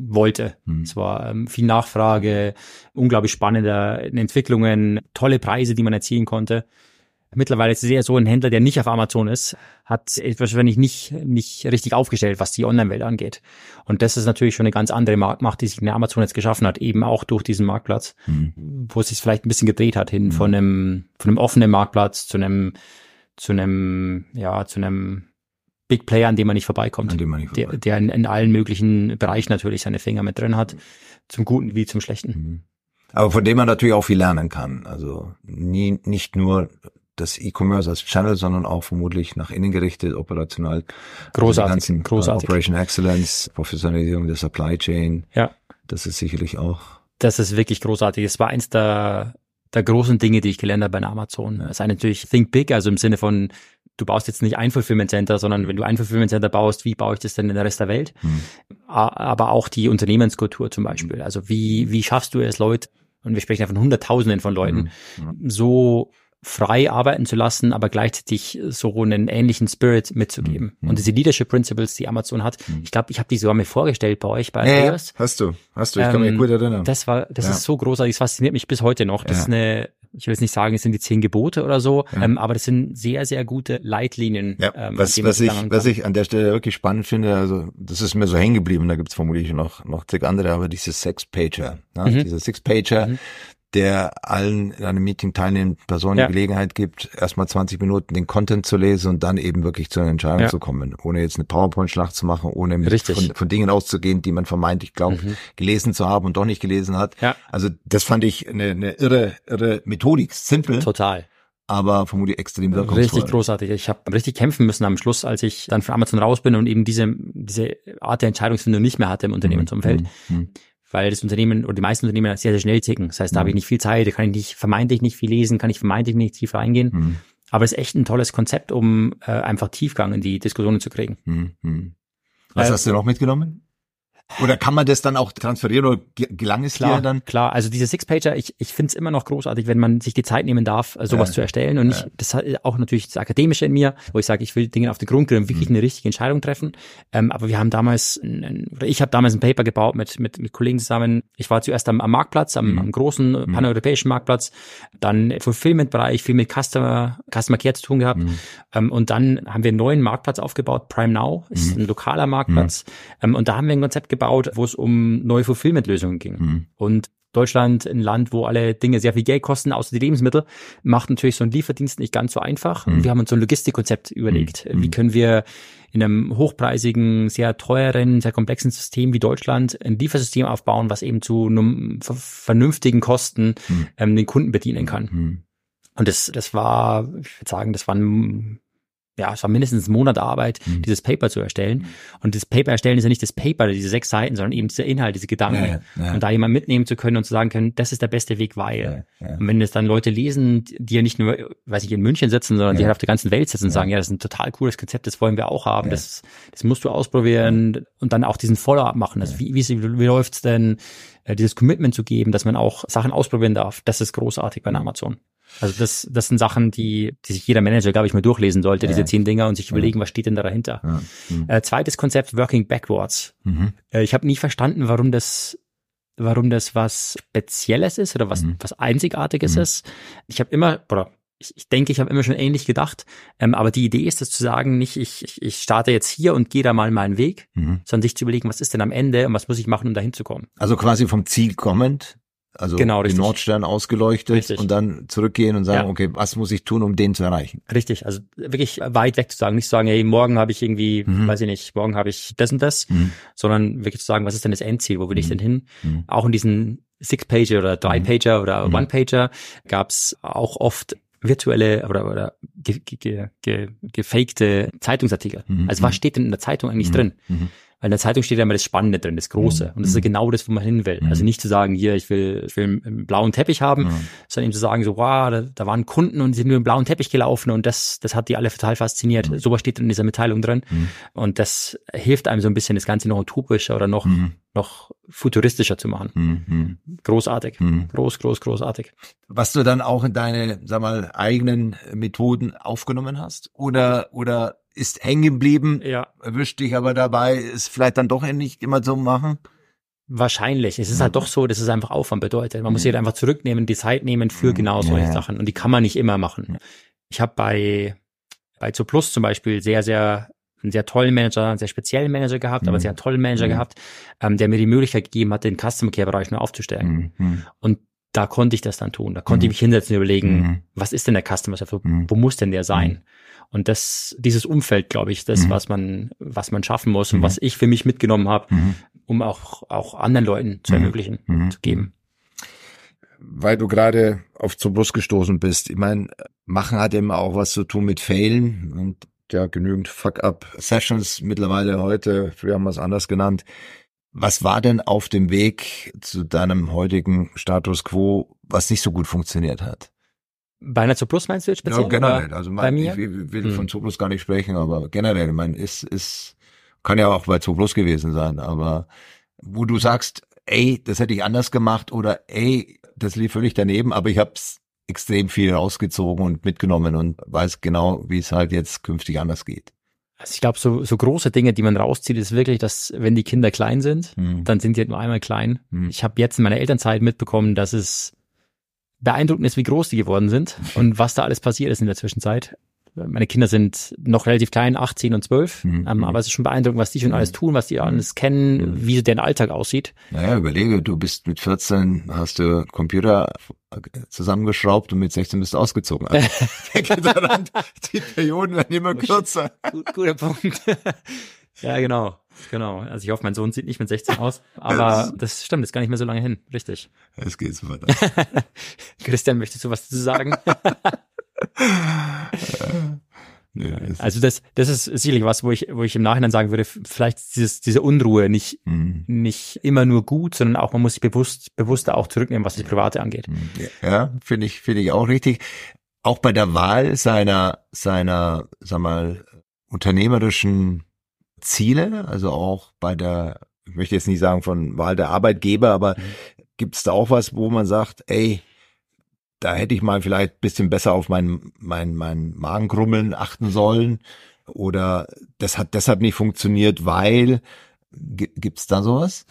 Wollte. Mhm. Es war ähm, viel Nachfrage, unglaublich spannende Entwicklungen, tolle Preise, die man erzielen konnte. Mittlerweile ist es eher so ein Händler, der nicht auf Amazon ist, hat wahrscheinlich nicht, nicht richtig aufgestellt, was die Online-Welt angeht. Und das ist natürlich schon eine ganz andere Marktmacht, die sich eine Amazon jetzt geschaffen hat, eben auch durch diesen Marktplatz, mhm. wo es sich vielleicht ein bisschen gedreht hat, hin mhm. von einem, von einem offenen Marktplatz zu einem, zu einem, ja, zu einem Big Player, an dem man nicht vorbeikommt. An dem man nicht vorbeikommt. Der, der in, in, allen möglichen Bereichen natürlich seine Finger mit drin hat. Zum Guten wie zum Schlechten. Mhm. Aber von dem man natürlich auch viel lernen kann. Also nie, nicht nur das E-Commerce als Channel, sondern auch vermutlich nach innen gerichtet, operational. Großartig. ganzen, großartig. Operation Excellence, Professionalisierung der Supply Chain. Ja. Das ist sicherlich auch. Das ist wirklich großartig. Es war eins der, der großen Dinge, die ich gelernt habe bei Amazon. Es ist natürlich Think Big, also im Sinne von du baust jetzt nicht ein Fulfillment Center, sondern wenn du ein Fulfillment Center baust, wie baue ich das denn in der Rest der Welt? Mhm. Aber auch die Unternehmenskultur zum Beispiel. Also wie, wie schaffst du es, Leute, und wir sprechen ja von Hunderttausenden von Leuten, mhm. so frei arbeiten zu lassen, aber gleichzeitig so einen ähnlichen Spirit mitzugeben. Mhm. Und diese Leadership Principles, die Amazon hat, mhm. ich glaube, ich habe die sogar mir vorgestellt bei euch bei. Ja, hast du, hast du, ich kann mich ähm, gut erinnern. Das war, das ja. ist so großartig, das fasziniert mich bis heute noch. Das ja. ist eine ich will jetzt nicht sagen, es sind die zehn Gebote oder so, ja. ähm, aber das sind sehr, sehr gute Leitlinien. Ja, ähm, was, was ich, was ich an der Stelle wirklich spannend finde, also das ist mir so hängen geblieben, da gibt's vermutlich noch, noch zig andere, aber diese Six-Pager, ne? mhm. diese Six-Pager, mhm der allen in einem Meeting teilnehmenden Personen ja. die Gelegenheit gibt, erstmal 20 Minuten den Content zu lesen und dann eben wirklich zu einer Entscheidung ja. zu kommen, ohne jetzt eine PowerPoint-Schlacht zu machen, ohne von, von, Dingen auszugehen, die man vermeintlich glaubt, mhm. gelesen zu haben und doch nicht gelesen hat. Ja. Also das fand ich eine, eine irre, irre Methodik, simpel. Total aber vermutlich extrem wirkungsvoll. Richtig großartig. Ich habe richtig kämpfen müssen am Schluss, als ich dann von Amazon raus bin und eben diese, diese Art der Entscheidungsfindung nicht mehr hatte im Unternehmensumfeld. Mhm. Mhm weil das Unternehmen oder die meisten Unternehmen sehr, sehr schnell ticken. Das heißt, da mhm. habe ich nicht viel Zeit, da kann ich nicht, vermeintlich nicht viel lesen, kann ich vermeintlich nicht tiefer eingehen. Mhm. Aber es ist echt ein tolles Konzept, um äh, einfach Tiefgang in die Diskussionen zu kriegen. Mhm. Was äh, hast du noch mitgenommen? Oder kann man das dann auch transferieren oder gelang es klar, dir dann? Klar, also diese Six-Pager, ich, ich finde es immer noch großartig, wenn man sich die Zeit nehmen darf, äh, sowas ja, zu erstellen. Und ja. ich, das hat auch natürlich das Akademische in mir, wo ich sage, ich will Dinge auf den Grund gehen und wirklich mhm. eine richtige Entscheidung treffen. Ähm, aber wir haben damals, ein, oder ich habe damals ein Paper gebaut mit, mit, mit Kollegen zusammen. Ich war zuerst am, am Marktplatz, am, mhm. am großen mhm. paneuropäischen Marktplatz, dann Fulfillment-Bereich, viel mit Customer, Customer Care zu tun gehabt. Mhm. Ähm, und dann haben wir einen neuen Marktplatz aufgebaut, Prime Now, ist mhm. ein lokaler Marktplatz. Ähm, und da haben wir ein Konzept gebaut, wo es um neue Fulfillment-Lösungen ging. Mhm. Und Deutschland, ein Land, wo alle Dinge sehr viel Geld kosten, außer die Lebensmittel, macht natürlich so einen Lieferdienst nicht ganz so einfach. Mhm. Wir haben uns so ein Logistikkonzept überlegt. Mhm. Wie können wir in einem hochpreisigen, sehr teuren, sehr komplexen System wie Deutschland ein Liefersystem aufbauen, was eben zu einem vernünftigen Kosten mhm. ähm, den Kunden bedienen kann. Mhm. Und das, das war, ich würde sagen, das waren ja, es war mindestens ein Monat Arbeit, Mhm. dieses Paper zu erstellen. Und das Paper erstellen ist ja nicht das Paper, diese sechs Seiten, sondern eben dieser Inhalt, diese Gedanken. Ja, ja. Und da jemand mitnehmen zu können und zu sagen können, das ist der beste Weg, weil. Ja. Und wenn es dann Leute lesen, die ja nicht nur, weiß ich, in München sitzen, sondern die halt auf der ganzen Welt sitzen und sagen, ja, das ist ein total cooles Konzept, das wollen wir auch haben, das, das musst du ausprobieren und dann auch diesen Follow-up machen. Also wie, wie, wie läuft's denn, äh, dieses Commitment zu geben, dass man auch Sachen ausprobieren darf, das ist großartig bei Amazon. Also das, das sind Sachen, die, die sich jeder Manager, glaube ich, mal durchlesen sollte, diese zehn Dinger und sich überlegen, was steht denn da dahinter. Ja. Mhm. Äh, zweites Konzept, Working Backwards. Mhm. Äh, ich habe nie verstanden, warum das, warum das was Spezielles ist oder was, Mhm. was Einzigartiges Mhm. ist. Ich habe immer, oder ich, ich denke, ich habe immer schon ähnlich gedacht, ähm, aber die Idee ist es zu sagen, nicht ich, ich, ich starte jetzt hier und gehe da mal meinen Weg, Mhm. sondern sich zu überlegen, was ist denn am Ende und was muss ich machen, um dahin zu kommen. Also quasi vom Ziel kommend, also Genau, den. Nordstern ausgeleuchtet Richtig. und dann zurückgehen und sagen, Ja. okay, was muss ich tun, um den zu erreichen? Richtig, also wirklich weit weg zu sagen, nicht zu sagen, hey, morgen habe ich irgendwie, Mhm. weiß ich nicht, morgen habe ich das und das, Mhm. sondern wirklich zu sagen, was ist denn das Endziel, wo will ich Mhm. denn hin? Mhm. Auch in diesen Six-Pager oder Drei-Pager oder Mhm. One-Pager gab's auch oft virtuelle oder, oder ge, ge, ge, gefakte Zeitungsartikel. Mhm. Also was steht denn in der Zeitung eigentlich Mhm. drin? Mhm. In der Zeitung steht ja immer das Spannende drin, das Große. Mhm. Und das ist ja Mhm. genau das, wo man hin will. Mhm. Also nicht zu sagen, hier, ich will, ich will einen blauen Teppich haben, Mhm. sondern eben zu sagen, so, wow, da, da waren Kunden und die sind nur im blauen Teppich gelaufen und das, das hat die alle total fasziniert. Mhm. Sowas steht in dieser Mitteilung drin. Mhm. Und das hilft einem so ein bisschen, das Ganze noch utopischer oder noch, Mhm. noch futuristischer zu machen. Mhm. Großartig. Mhm. Groß, groß, großartig. Was du dann auch in deine, sag mal, eigenen Methoden aufgenommen hast? Oder, oder ist hängen geblieben, Ja. erwischt dich aber dabei, ist vielleicht dann doch nicht immer so machen? Wahrscheinlich. Es ist halt doch so, dass es einfach Aufwand bedeutet. Man muss sich halt einfach zurücknehmen, die Zeit nehmen für Mhm. genau solche Ja. Sachen. Und die kann man nicht immer machen. Ich habe bei, bei Plus zum Beispiel sehr, sehr einen sehr tollen Manager, einen sehr speziellen Manager gehabt, aber Mhm. sehr tollen Manager Mhm. gehabt, ähm, der mir die Möglichkeit gegeben hat, den Customer Care Bereich nur aufzustellen. Mhm. Und da konnte ich das dann tun. Da konnte Mhm. ich mich hinsetzen und überlegen, Mhm. was ist denn der Customer? Mhm. Wo muss denn der sein? Und das, dieses Umfeld, glaube ich, das, Mhm. was man, was man schaffen muss und Mhm. was ich für mich mitgenommen habe, Mhm. um auch, auch anderen Leuten zu Mhm. ermöglichen, Mhm. zu geben. Weil du gerade auf zur Brust gestoßen bist. Ich meine, machen hat eben auch was zu tun mit Failen und ja genügend Fuck-up-Sessions mittlerweile heute. Früher haben wir es anders genannt. Was war denn auf dem Weg zu deinem heutigen Status quo, was nicht so gut funktioniert hat? Bei einer zu Plus meinst du jetzt speziell? ja, generell. Also bei mein, mir? ich will, will Hm. von Zooplus gar nicht sprechen, aber generell, ich meine, ist, ist, kann ja auch bei Zooplus gewesen sein, aber wo du sagst, ey, das hätte ich anders gemacht oder ey, das lief völlig daneben, aber ich hab's extrem viel rausgezogen und mitgenommen und weiß genau, wie es halt jetzt künftig anders geht. Also ich glaube, so, so große Dinge, die man rauszieht, ist wirklich, dass wenn die Kinder klein sind, Hm. dann sind die halt nur einmal klein. Hm. Ich habe jetzt in meiner Elternzeit mitbekommen, dass es beeindruckend ist, wie groß die geworden sind und was da alles passiert ist in der Zwischenzeit. Meine Kinder sind noch relativ klein, 18 und 12, Mhm. ähm, aber es ist schon beeindruckend, was die schon alles tun, was die alles kennen, Mhm. wie deren Alltag aussieht. Naja, überlege, du bist mit 14, hast du Computer zusammengeschraubt und mit 16 bist du ausgezogen. Also, daran, die Perioden werden immer kürzer. Gut, guter Punkt. ja, genau. Genau. Also ich hoffe, mein Sohn sieht nicht mit 16 aus, aber das stimmt, ist gar nicht mehr so lange hin. Richtig. Es geht so weiter. Christian, möchtest du was dazu sagen? Nö, es- Also das, das ist sicherlich was, wo ich, wo ich im Nachhinein sagen würde, vielleicht ist dieses, diese Unruhe nicht, Hm, nicht immer nur gut, sondern auch man muss sich bewusst, bewusster auch zurücknehmen, was das Private angeht. hm. Ja, finde ich, finde ich auch richtig. Auch bei der Wahl seiner, seiner, sag mal, unternehmerischen Ziele, also auch bei der, ich möchte jetzt nicht sagen von Wahl der Arbeitgeber, aber gibt's da auch was, wo man sagt, ey, da hätte ich mal vielleicht bisschen besser auf mein, mein, mein Magengrummeln achten sollen oder das hat deshalb nicht funktioniert, weil, gibt's da sowas?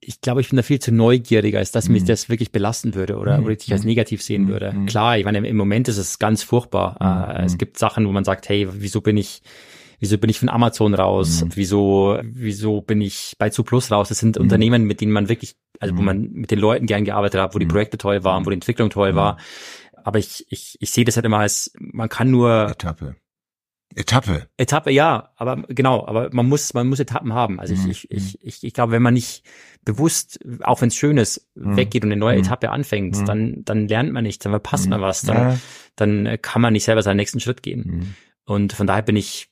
Ich glaube, ich bin da viel zu neugierig, als dass mich Mhm. das wirklich belasten würde oder, Mhm. ich als negativ sehen Mhm. würde. Mhm. Klar, ich meine, im Moment ist es ganz furchtbar. Äh, Mhm. Es gibt Sachen, wo man sagt, hey, wieso bin ich, wieso bin ich von Amazon raus? Mhm. Wieso, wieso bin ich bei Zuplus raus? Das sind Mhm. Unternehmen, mit denen man wirklich, also wo Mhm. man mit den Leuten gern gearbeitet hat, wo die Mhm. Projekte toll waren, wo die Entwicklung toll Mhm. war. Aber ich, ich, ich sehe das halt immer als, man kann nur Etappe. Etappe. Etappe, ja, aber genau, aber man muss, man muss Etappen haben. Also Mhm. ich, ich, ich, ich, glaube, wenn man nicht bewusst, auch wenn es schön ist, Mhm. weggeht und eine neue Mhm. Etappe anfängt, Mhm. dann, dann lernt man nichts, dann verpasst Mhm. man was, dann, Ja. dann kann man nicht selber seinen nächsten Schritt gehen. Mhm. Und von daher bin ich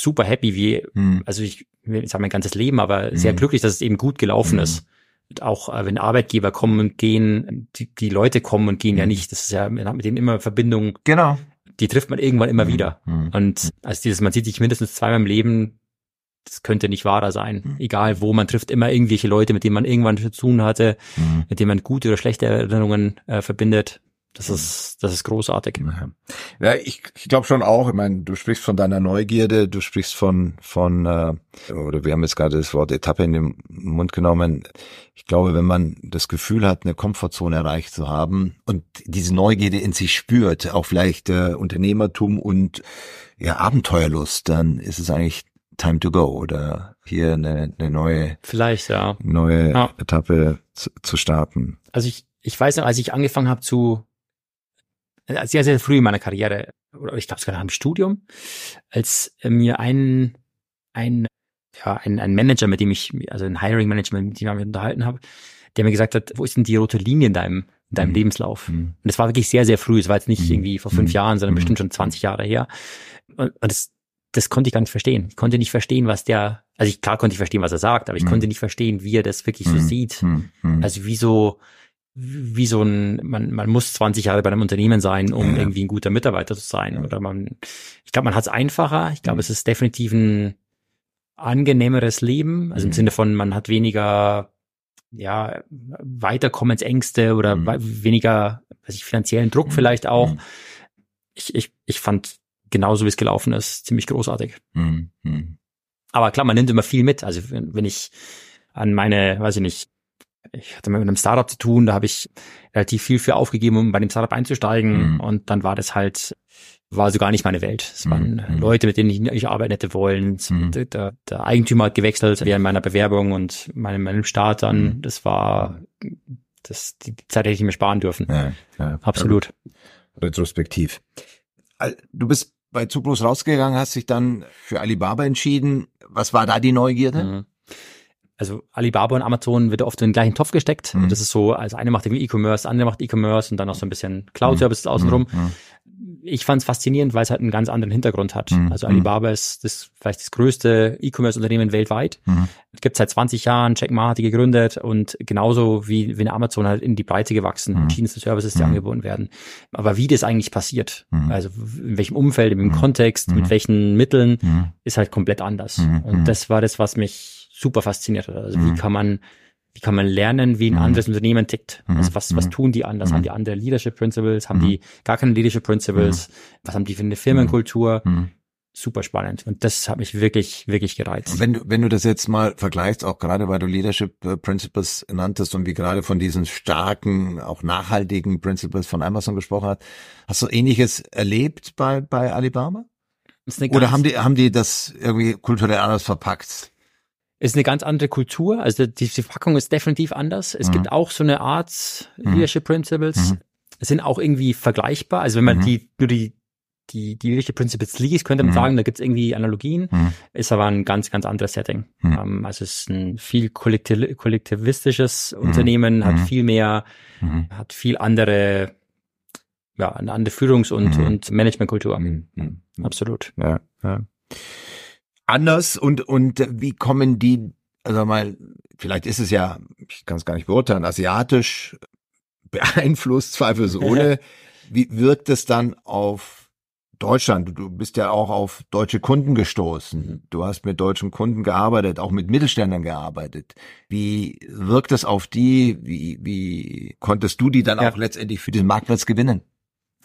super happy, wie, hm. also ich, ich sage mein ganzes Leben, aber sehr hm. glücklich, dass es eben gut gelaufen hm. ist. Und auch äh, wenn Arbeitgeber kommen und gehen, die, die Leute kommen und gehen ja hm. nicht. Das ist ja, man hat mit denen immer Verbindung. Genau. Die trifft man irgendwann immer hm. wieder. Hm. Und als dieses, man sieht sich mindestens zweimal im Leben, das könnte nicht wahrer sein. Egal wo, man trifft immer irgendwelche Leute, mit denen man irgendwann zu tun hatte, mit denen man gute oder schlechte Erinnerungen äh, verbindet. Das ist, das ist großartig. Ja, ich, ich glaube schon auch. Ich meine, du sprichst von deiner Neugierde, du sprichst von, von, äh, oder wir haben jetzt gerade das Wort Etappe in den Mund genommen. Ich glaube, wenn man das Gefühl hat, eine Komfortzone erreicht zu haben und diese Neugierde in sich spürt, auch vielleicht äh, Unternehmertum und ja, Abenteuerlust, dann ist es eigentlich time to go oder hier eine, eine neue, vielleicht ja, neue ja. Etappe zu, zu starten. Also ich, ich weiß noch, als ich angefangen habe zu sehr, sehr früh in meiner Karriere, oder ich glaube sogar nach dem Studium, als mir ein, ein, ja, ein, ein Manager, mit dem ich, also ein Hiring Manager, mit dem ich mich unterhalten habe, der mir gesagt hat, wo ist denn die rote Linie in deinem, in deinem mhm. Lebenslauf? Mhm. Und das war wirklich sehr, sehr früh. Es war jetzt nicht mhm. irgendwie vor fünf mhm. Jahren, sondern mhm. bestimmt schon 20 Jahre her. Und, und das, das konnte ich gar nicht verstehen. Ich konnte nicht verstehen, was der, also ich, klar konnte ich verstehen, was er sagt, aber ich mhm. konnte nicht verstehen, wie er das wirklich so sieht. Also wie so, wie so ein, man, man muss 20 Jahre bei einem Unternehmen sein, um ja. irgendwie ein guter Mitarbeiter zu sein. Oder man, ich glaube, man hat es einfacher. Ich glaube, mhm. es ist definitiv ein angenehmeres Leben. Also im mhm. Sinne von, man hat weniger, ja, Weiterkommensängste oder mhm. weniger, weiß ich, finanziellen Druck mhm. vielleicht auch. Mhm. Ich, ich, ich fand genauso wie es gelaufen ist, ziemlich großartig. Mhm. Aber klar, man nimmt immer viel mit. Also wenn ich an meine, weiß ich nicht, ich hatte mal mit einem Startup zu tun, da habe ich relativ viel für aufgegeben, um bei dem Startup einzusteigen. Mhm. Und dann war das halt, war so gar nicht meine Welt. Es waren mhm. Leute, mit denen ich nicht arbeiten hätte wollen. Mhm. Der, der, Eigentümer hat gewechselt während meiner Bewerbung und meinem, meinem Start dann. Mhm. Das war, das, die Zeit hätte ich mir sparen dürfen. Ja, ja, Absolut. Retrospektiv. Du bist bei Zuglos rausgegangen, hast dich dann für Alibaba entschieden. Was war da die Neugierde? Mhm also Alibaba und Amazon wird oft in den gleichen Topf gesteckt. Mhm. Und das ist so, also eine macht irgendwie E-Commerce, andere macht E-Commerce und dann noch so ein bisschen Cloud-Services mhm. außenrum. Mhm. Ich fand es faszinierend, weil es halt einen ganz anderen Hintergrund hat. Mhm. Also Alibaba ist das vielleicht das größte E-Commerce-Unternehmen weltweit. Mhm. Gibt seit 20 Jahren, Jack Ma hat die gegründet und genauso wie, wie eine Amazon halt in die Breite gewachsen, mhm. verschiedenste Services, die mhm. angeboten werden. Aber wie das eigentlich passiert, mhm. also in welchem Umfeld, in welchem mhm. Kontext, mit welchen Mitteln, ist halt komplett anders. Und das war das, was mich super fasziniert hat. Also mhm. wie kann man, wie kann man lernen, wie ein mhm. anderes Unternehmen tickt? Mhm. Also was, was mhm. tun die anders? Haben die andere Leadership Principles? Haben die gar keine Leadership Principles? Was haben die für eine Firmenkultur? super spannend. Und das hat mich wirklich, wirklich gereizt. Wenn du, wenn du das jetzt mal vergleichst, auch gerade weil du Leadership äh, Principles nanntest und wie gerade von diesen starken, auch nachhaltigen Principles von Amazon gesprochen hast, hast du ähnliches erlebt bei, bei Alibaba? Oder haben die, haben die das irgendwie kulturell anders verpackt? Ist eine ganz andere Kultur. Also die, die Verpackung ist definitiv anders. Es mhm. gibt auch so eine Art mhm. Leadership Principles. Mhm. Sind auch irgendwie vergleichbar. Also wenn man mhm. die nur die die, die Leadership Principles liest, könnte man mhm. sagen, da gibt es irgendwie Analogien, mhm. ist aber ein ganz, ganz anderes Setting. Mhm. Um, also es ist ein viel kollektiv kollektivistisches Unternehmen, hat viel mehr, hat viel andere, ja, eine andere Führungs- und, und Managementkultur. Absolut. Ja, ja anders und, und wie kommen die, also mal, vielleicht ist es ja, ich kann es gar nicht beurteilen, asiatisch beeinflusst, zweifelsohne. wie wirkt es dann auf Deutschland? Du, bist ja auch auf deutsche Kunden gestoßen. Du hast mit deutschen Kunden gearbeitet, auch mit Mittelständlern gearbeitet. Wie wirkt es auf die? Wie, wie konntest du die dann ja. auch letztendlich für diesen Marktplatz gewinnen?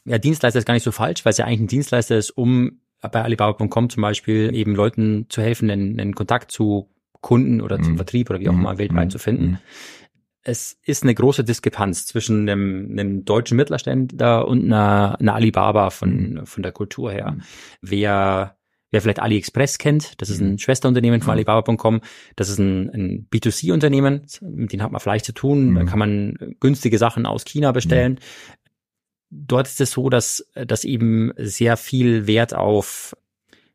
Ja, Dienstleister ist gar nicht so falsch, weil es ja eigentlich ein Dienstleister ist, um bei Alibaba.com zum Beispiel eben Leuten zu helfen, einen, einen Kontakt zu Kunden oder mhm. zum Vertrieb oder wie auch immer weltweit mhm. zu finden. Mhm. Es ist eine große Diskrepanz zwischen einem, einem deutschen Mittelständler und einer, einer Alibaba von, mhm. von der Kultur her. Mhm. Wer Wer vielleicht AliExpress kennt, das ist ein mhm. Schwesterunternehmen von Alibaba.com, das ist ein, ein B2C-Unternehmen, mit denen hat man vielleicht zu tun, da kann man günstige Sachen aus China bestellen dort ist es so, dass, dass eben sehr viel Wert auf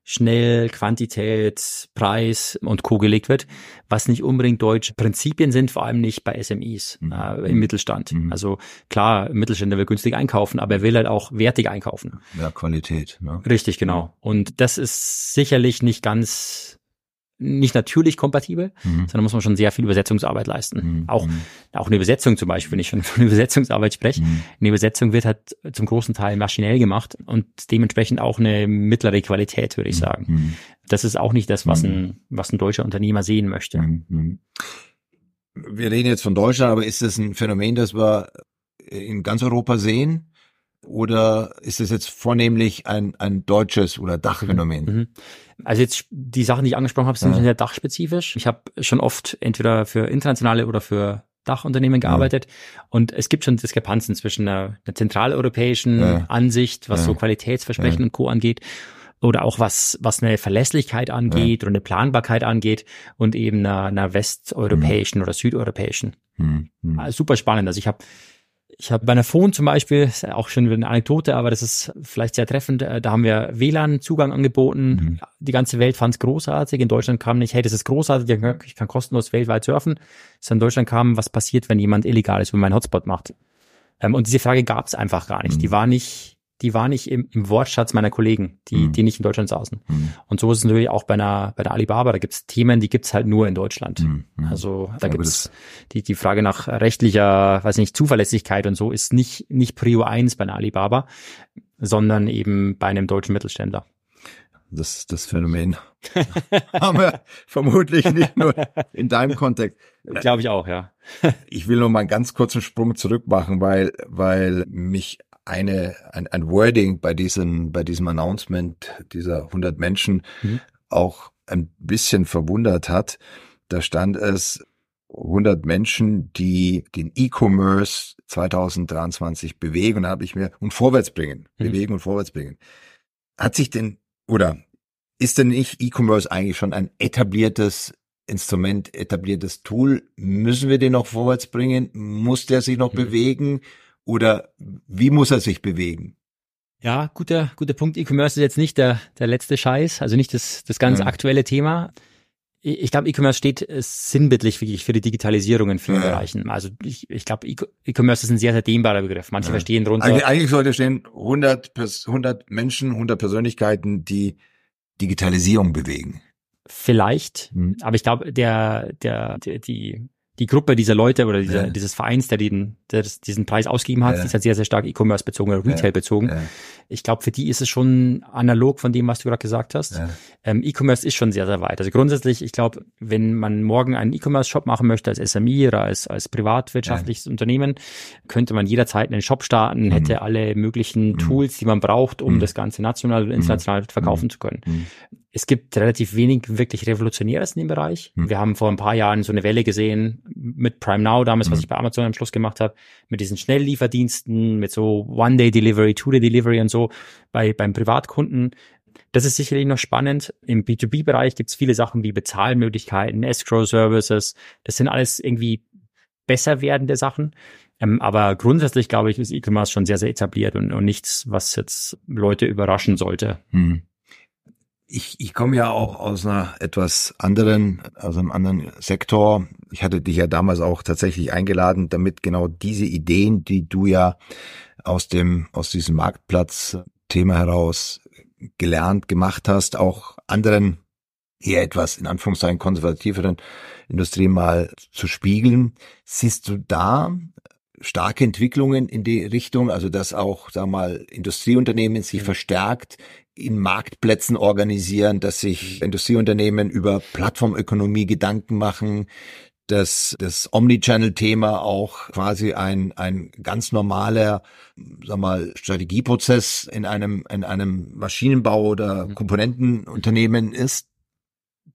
schnell Quantität, Preis und Co. gelegt wird, was nicht unbedingt deutsche Prinzipien sind, vor allem nicht bei SMEs mhm. äh, im Mittelstand. Mhm. Also klar, Mittelständler will günstig einkaufen, aber er will halt auch wertig einkaufen. Ja, Qualität. Ne? Richtig, genau. Und das ist sicherlich nicht ganz nicht natürlich kompatibel, mhm. sondern muss man schon sehr viel Übersetzungsarbeit leisten. Mhm. Auch, mhm. auch eine Übersetzung zum Beispiel, wenn ich schon von Übersetzungsarbeit spreche. Mhm. Eine Übersetzung wird halt zum großen Teil maschinell gemacht und dementsprechend auch eine mittlere Qualität, würde ich mhm. sagen. Mhm. Das ist auch nicht das, was ein, was ein deutscher Unternehmer sehen möchte. Wir reden jetzt von Deutschland, aber ist das ein Phänomen, das wir in ganz Europa sehen? Oder ist es jetzt vornehmlich ein, ein deutsches oder Dachphänomen? Mhm. Also jetzt die Sachen, die ich angesprochen habe, sind ja. sehr dachspezifisch. Ich habe schon oft entweder für internationale oder für Dachunternehmen gearbeitet ja. und es gibt schon Diskrepanzen zwischen einer, einer zentraleuropäischen ja. Ansicht, was so Qualitätsversprechen und Co. angeht oder auch was, was eine Verlässlichkeit angeht oder eine Planbarkeit angeht und eben einer, einer westeuropäischen mhm. oder südeuropäischen. Mhm. mhm. Also super spannend. Also ich habe ich habe bei einer Phone zum Beispiel, ist auch schon eine Anekdote, aber das ist vielleicht sehr treffend, äh, da haben wir WLAN-Zugang angeboten. Mhm. Die ganze Welt fand es großartig. In Deutschland kam nicht, hey, das ist großartig, ich kann kostenlos weltweit surfen. Es in Deutschland kam, was passiert, wenn jemand Illegales über meinen Hotspot macht. Ähm, und diese Frage gab es einfach gar nicht. Mhm. Die war nicht die war nicht im, im Wortschatz meiner Kollegen, die, mhm. die nicht in Deutschland saßen. Mhm. Und so ist es natürlich auch bei einer, bei der Alibaba, da gibt's Themen, die gibt's halt nur in Deutschland. Mhm. mhm. Also da Aber gibt's die, die Frage nach rechtlicher, weiß nicht, Zuverlässigkeit und so ist nicht, nicht Prio eins bei einer Alibaba, sondern eben bei einem deutschen Mittelständler. Das, das Phänomen haben wir vermutlich nicht nur in deinem Kontext. Glaube ich auch, ja. ich will nur mal einen ganz kurzen Sprung zurück machen, weil, weil mich eine, ein, ein Wording bei diesem, bei diesem Announcement dieser 100 Menschen mhm. auch ein bisschen verwundert hat. Da stand es 100 Menschen, die den E-Commerce 2023 bewegen und habe ich mir und vorwärts bringen, mhm. bewegen und vorwärts bringen. Hat sich denn oder ist denn nicht E-Commerce eigentlich schon ein etabliertes Instrument, etabliertes Tool? Müssen wir den noch vorwärts bringen? Muss der sich noch mhm. bewegen? Oder wie muss er sich bewegen? Ja, guter, guter Punkt. E-Commerce ist jetzt nicht der, der letzte Scheiß, also nicht das, das ganz ja. aktuelle Thema. Ich glaube, E-Commerce steht äh, sinnbildlich wirklich für die Digitalisierung in vielen ja. Bereichen. Also ich, ich glaube, E-Commerce ist ein sehr, sehr dehnbarer Begriff. Manche ja. verstehen drunter. Eigentlich, eigentlich sollte stehen 100, 100 Menschen, 100 Persönlichkeiten, die Digitalisierung bewegen. Vielleicht, hm. aber ich glaube, der, der, der, die die Gruppe dieser Leute oder dieser, ja. dieses Vereins, der, den, der diesen Preis ausgegeben hat, ja. ist halt sehr, sehr stark E-Commerce bezogen oder Retail bezogen. Ja. Ich glaube, für die ist es schon analog von dem, was du gerade gesagt hast. Ähm, E-Commerce ist schon sehr, sehr weit. Also grundsätzlich, ich glaube, wenn man morgen einen E-Commerce-Shop machen möchte als SMI oder als, als privatwirtschaftliches Unternehmen, könnte man jederzeit einen Shop starten, mhm. hätte alle möglichen mhm. Tools, die man braucht, um mhm. das Ganze national oder international mhm. verkaufen zu können. Es gibt relativ wenig wirklich Revolutionäres in dem Bereich. Hm. Wir haben vor ein paar Jahren so eine Welle gesehen mit Prime Now damals, hm. was ich bei Amazon am Schluss gemacht habe, mit diesen Schnelllieferdiensten, mit so One-Day-Delivery, Two-Day-Delivery und so bei beim Privatkunden. Das ist sicherlich noch spannend. Im B2B-Bereich gibt es viele Sachen wie Bezahlmöglichkeiten, Escrow-Services. Das sind alles irgendwie besser werdende Sachen. Ähm, aber grundsätzlich, glaube ich, ist E-Commerce schon sehr, sehr etabliert und, und nichts, was jetzt Leute überraschen sollte. Hm ich, ich komme ja auch aus einer etwas anderen, aus einem anderen Sektor. Ich hatte dich ja damals auch tatsächlich eingeladen, damit genau diese Ideen, die du ja aus dem, aus diesem Marktplatz-Thema heraus gelernt, gemacht hast, auch anderen eher etwas in Anführungszeichen konservativeren Industrien mal zu spiegeln. Siehst du da starke Entwicklungen in die Richtung, also dass auch, sag mal, Industrieunternehmen sich mhm. verstärkt in Marktplätzen organisieren, dass sich Industrieunternehmen über Plattformökonomie Gedanken machen, dass das Omnichannel-Thema auch quasi ein, ein ganz normaler, sag mal, Strategieprozess in einem, in einem Maschinenbau oder mhm. Komponentenunternehmen ist?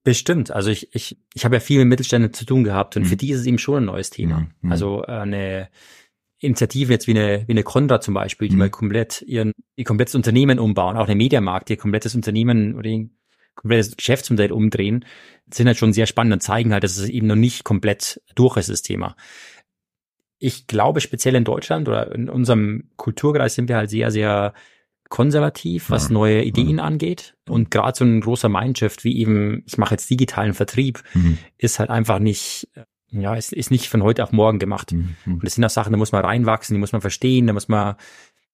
Bestimmt. Also ich, ich, ich habe ja viel mit Mittelständern zu tun gehabt und mhm. für die ist es eben schon ein neues Thema. Mhm. Also äh, eine Initiativen jetzt wie eine, wie eine Conra zum Beispiel, die mhm. mal komplett ihren, ihr komplettes Unternehmen umbauen, auch der Mediamarkt, ihr komplettes Unternehmen oder ihr komplettes Geschäftsmodell umdrehen, sind halt schon sehr spannend und zeigen halt, dass es eben noch nicht komplett durch ist, das Thema. Ich glaube, speziell in Deutschland oder in unserem Kulturkreis sind wir halt sehr, sehr konservativ, was neue Ideen angeht. Und gerade so ein großer Mindshift wie eben, ich mache jetzt digitalen Vertrieb, Mhm. ist halt einfach nicht, äh, ja, ist, ist nicht von heute auf morgen gemacht. Mhm. Und das sind auch Sachen, da muss man reinwachsen, die muss man verstehen, da muss man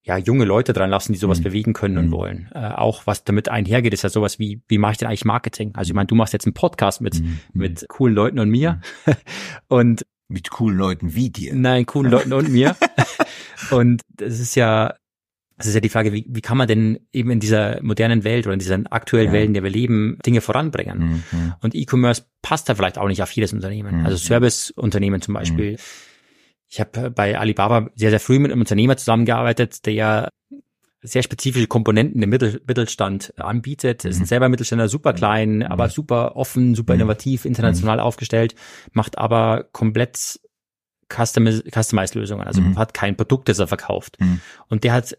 ja junge Leute dran lassen, die sowas Mhm. bewegen können und Mhm. wollen. Äh, auch was damit einhergeht, ist ja sowas wie, wie mache ich denn eigentlich Marketing? Also ich meine, du machst jetzt einen Podcast mit, Mhm. mit coolen Leuten und mir. und Mit coolen Leuten wie dir. Nein, coolen Leuten und mir. und das ist ja, das ist ja die Frage, wie, wie kann man denn eben in dieser modernen Welt oder in dieser aktuellen Ja. Welt, in der wir leben, Dinge voranbringen? Mhm. Und E-Commerce passt da vielleicht auch nicht auf jedes Unternehmen. Mhm. Also Serviceunternehmen zum Beispiel. Ich habe bei Alibaba sehr, sehr früh mit einem Unternehmer zusammengearbeitet, der sehr spezifische Komponenten im Mittel, Mittelstand anbietet. Es Mhm. sind selber Mittelständler super klein, aber super offen, super Mhm. innovativ, international aufgestellt, macht aber komplett Customiz Customized Lösungen. Also Mhm. hat kein Produkt, das er verkauft. Mhm. Und der hat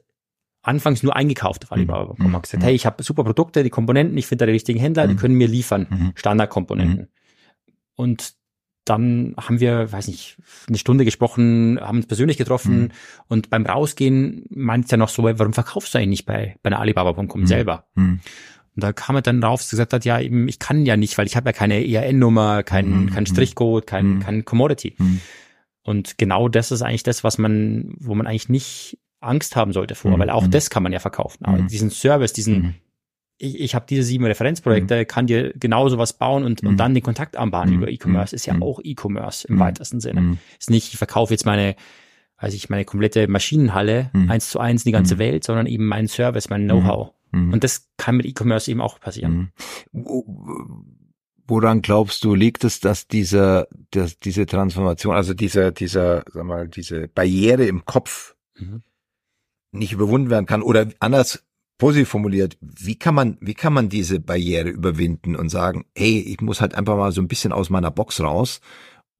anfangs nur eingekauft auf Alibaba. Mhm. Hat gesagt, Mhm. hey, ich habe super Produkte, die Komponenten, ich finde da die richtigen Händler, die Mhm. können mir liefern. Mhm. Standardkomponenten. Und dann haben wir, weiß nicht, eine Stunde gesprochen, haben uns persönlich getroffen Mhm. und beim Rausgehen meint er noch so, warum verkaufst du eigentlich nicht bei, bei einer Alibaba.com Mhm. selber? Mhm. Und da kam er dann rauf, dass er gesagt hat, ja, eben, ich kann ja nicht, weil ich habe ja keine ERN-Nummer, kein, Mhm. kein Strichcode, kein, Mhm. kein Commodity. Mhm. Und genau das ist eigentlich das, was man, wo man eigentlich nicht Angst haben sollte vor, Mhm. weil auch Mhm. das kann man ja verkaufen. Aber Mhm. diesen Service, diesen, Mhm. ich, ich habe diese sieben Referenzprojekte, kann dir genauso was bauen und, Mhm. und dann den Kontakt anbahnen Mhm. über E-Commerce. Ist ja Mhm. auch E-Commerce im Mhm. weitesten Sinne. Mhm. Ist nicht, ich verkaufe jetzt meine, weiß ich, meine komplette Maschinenhalle Mhm. eins zu eins in die ganze Mhm. Welt, sondern eben meinen Service, mein Know-how. Mhm. Und das kann mit E-Commerce eben auch passieren. Mhm. Wo- Woran glaubst du, liegt es, dass diese, dass diese Transformation, also dieser, dieser, sag mal, diese Barriere im Kopf Mhm. Nicht überwunden werden kann? Oder anders positiv formuliert, wie kann man, wie kann man diese Barriere überwinden und sagen, hey, ich muss halt einfach mal so ein bisschen aus meiner Box raus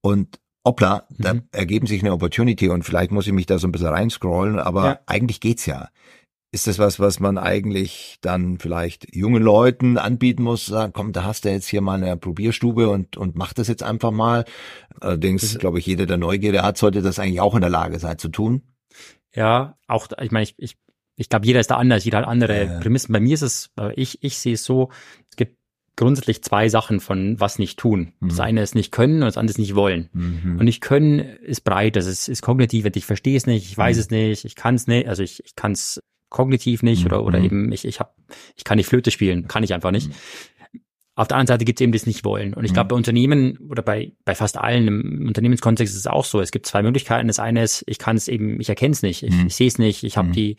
und hoppla, da Mhm. ergeben sich eine Opportunity und vielleicht muss ich mich da so ein bisschen reinscrollen, aber Ja. eigentlich geht's ja. Ist das was, was man eigentlich dann vielleicht jungen Leuten anbieten muss? Sagen, komm, da hast du jetzt hier mal eine Probierstube und, und mach das jetzt einfach mal. Allerdings, Das- glaube ich, jeder, der Neugierde hat, sollte das eigentlich auch in der Lage sein zu tun. Ja, auch, ich meine, ich, ich, ich glaube, jeder ist da anders, jeder hat andere Ja. Prämissen. Bei mir ist es, ich, ich sehe es so, es gibt grundsätzlich zwei Sachen von was nicht tun. Das Mhm. eine ist nicht können und das andere ist nicht wollen. Und nicht können ist breit, das ist, ist kognitiv, ich verstehe es nicht, ich weiß Mhm. es nicht, ich kann es nicht, also ich, ich kann es kognitiv nicht Mhm. oder, oder Mhm. eben ich, ich hab, ich kann nicht Flöte spielen, kann ich einfach nicht. Auf der anderen Seite gibt es eben das Nicht-Wollen. Und ich Mhm. glaube, bei Unternehmen oder bei, bei fast allen im Unternehmenskontext ist es auch so. Es gibt zwei Möglichkeiten. Das eine ist, ich kann es eben, ich erkenne es nicht, ich, Mhm. ich sehe es nicht, ich habe Mhm. die,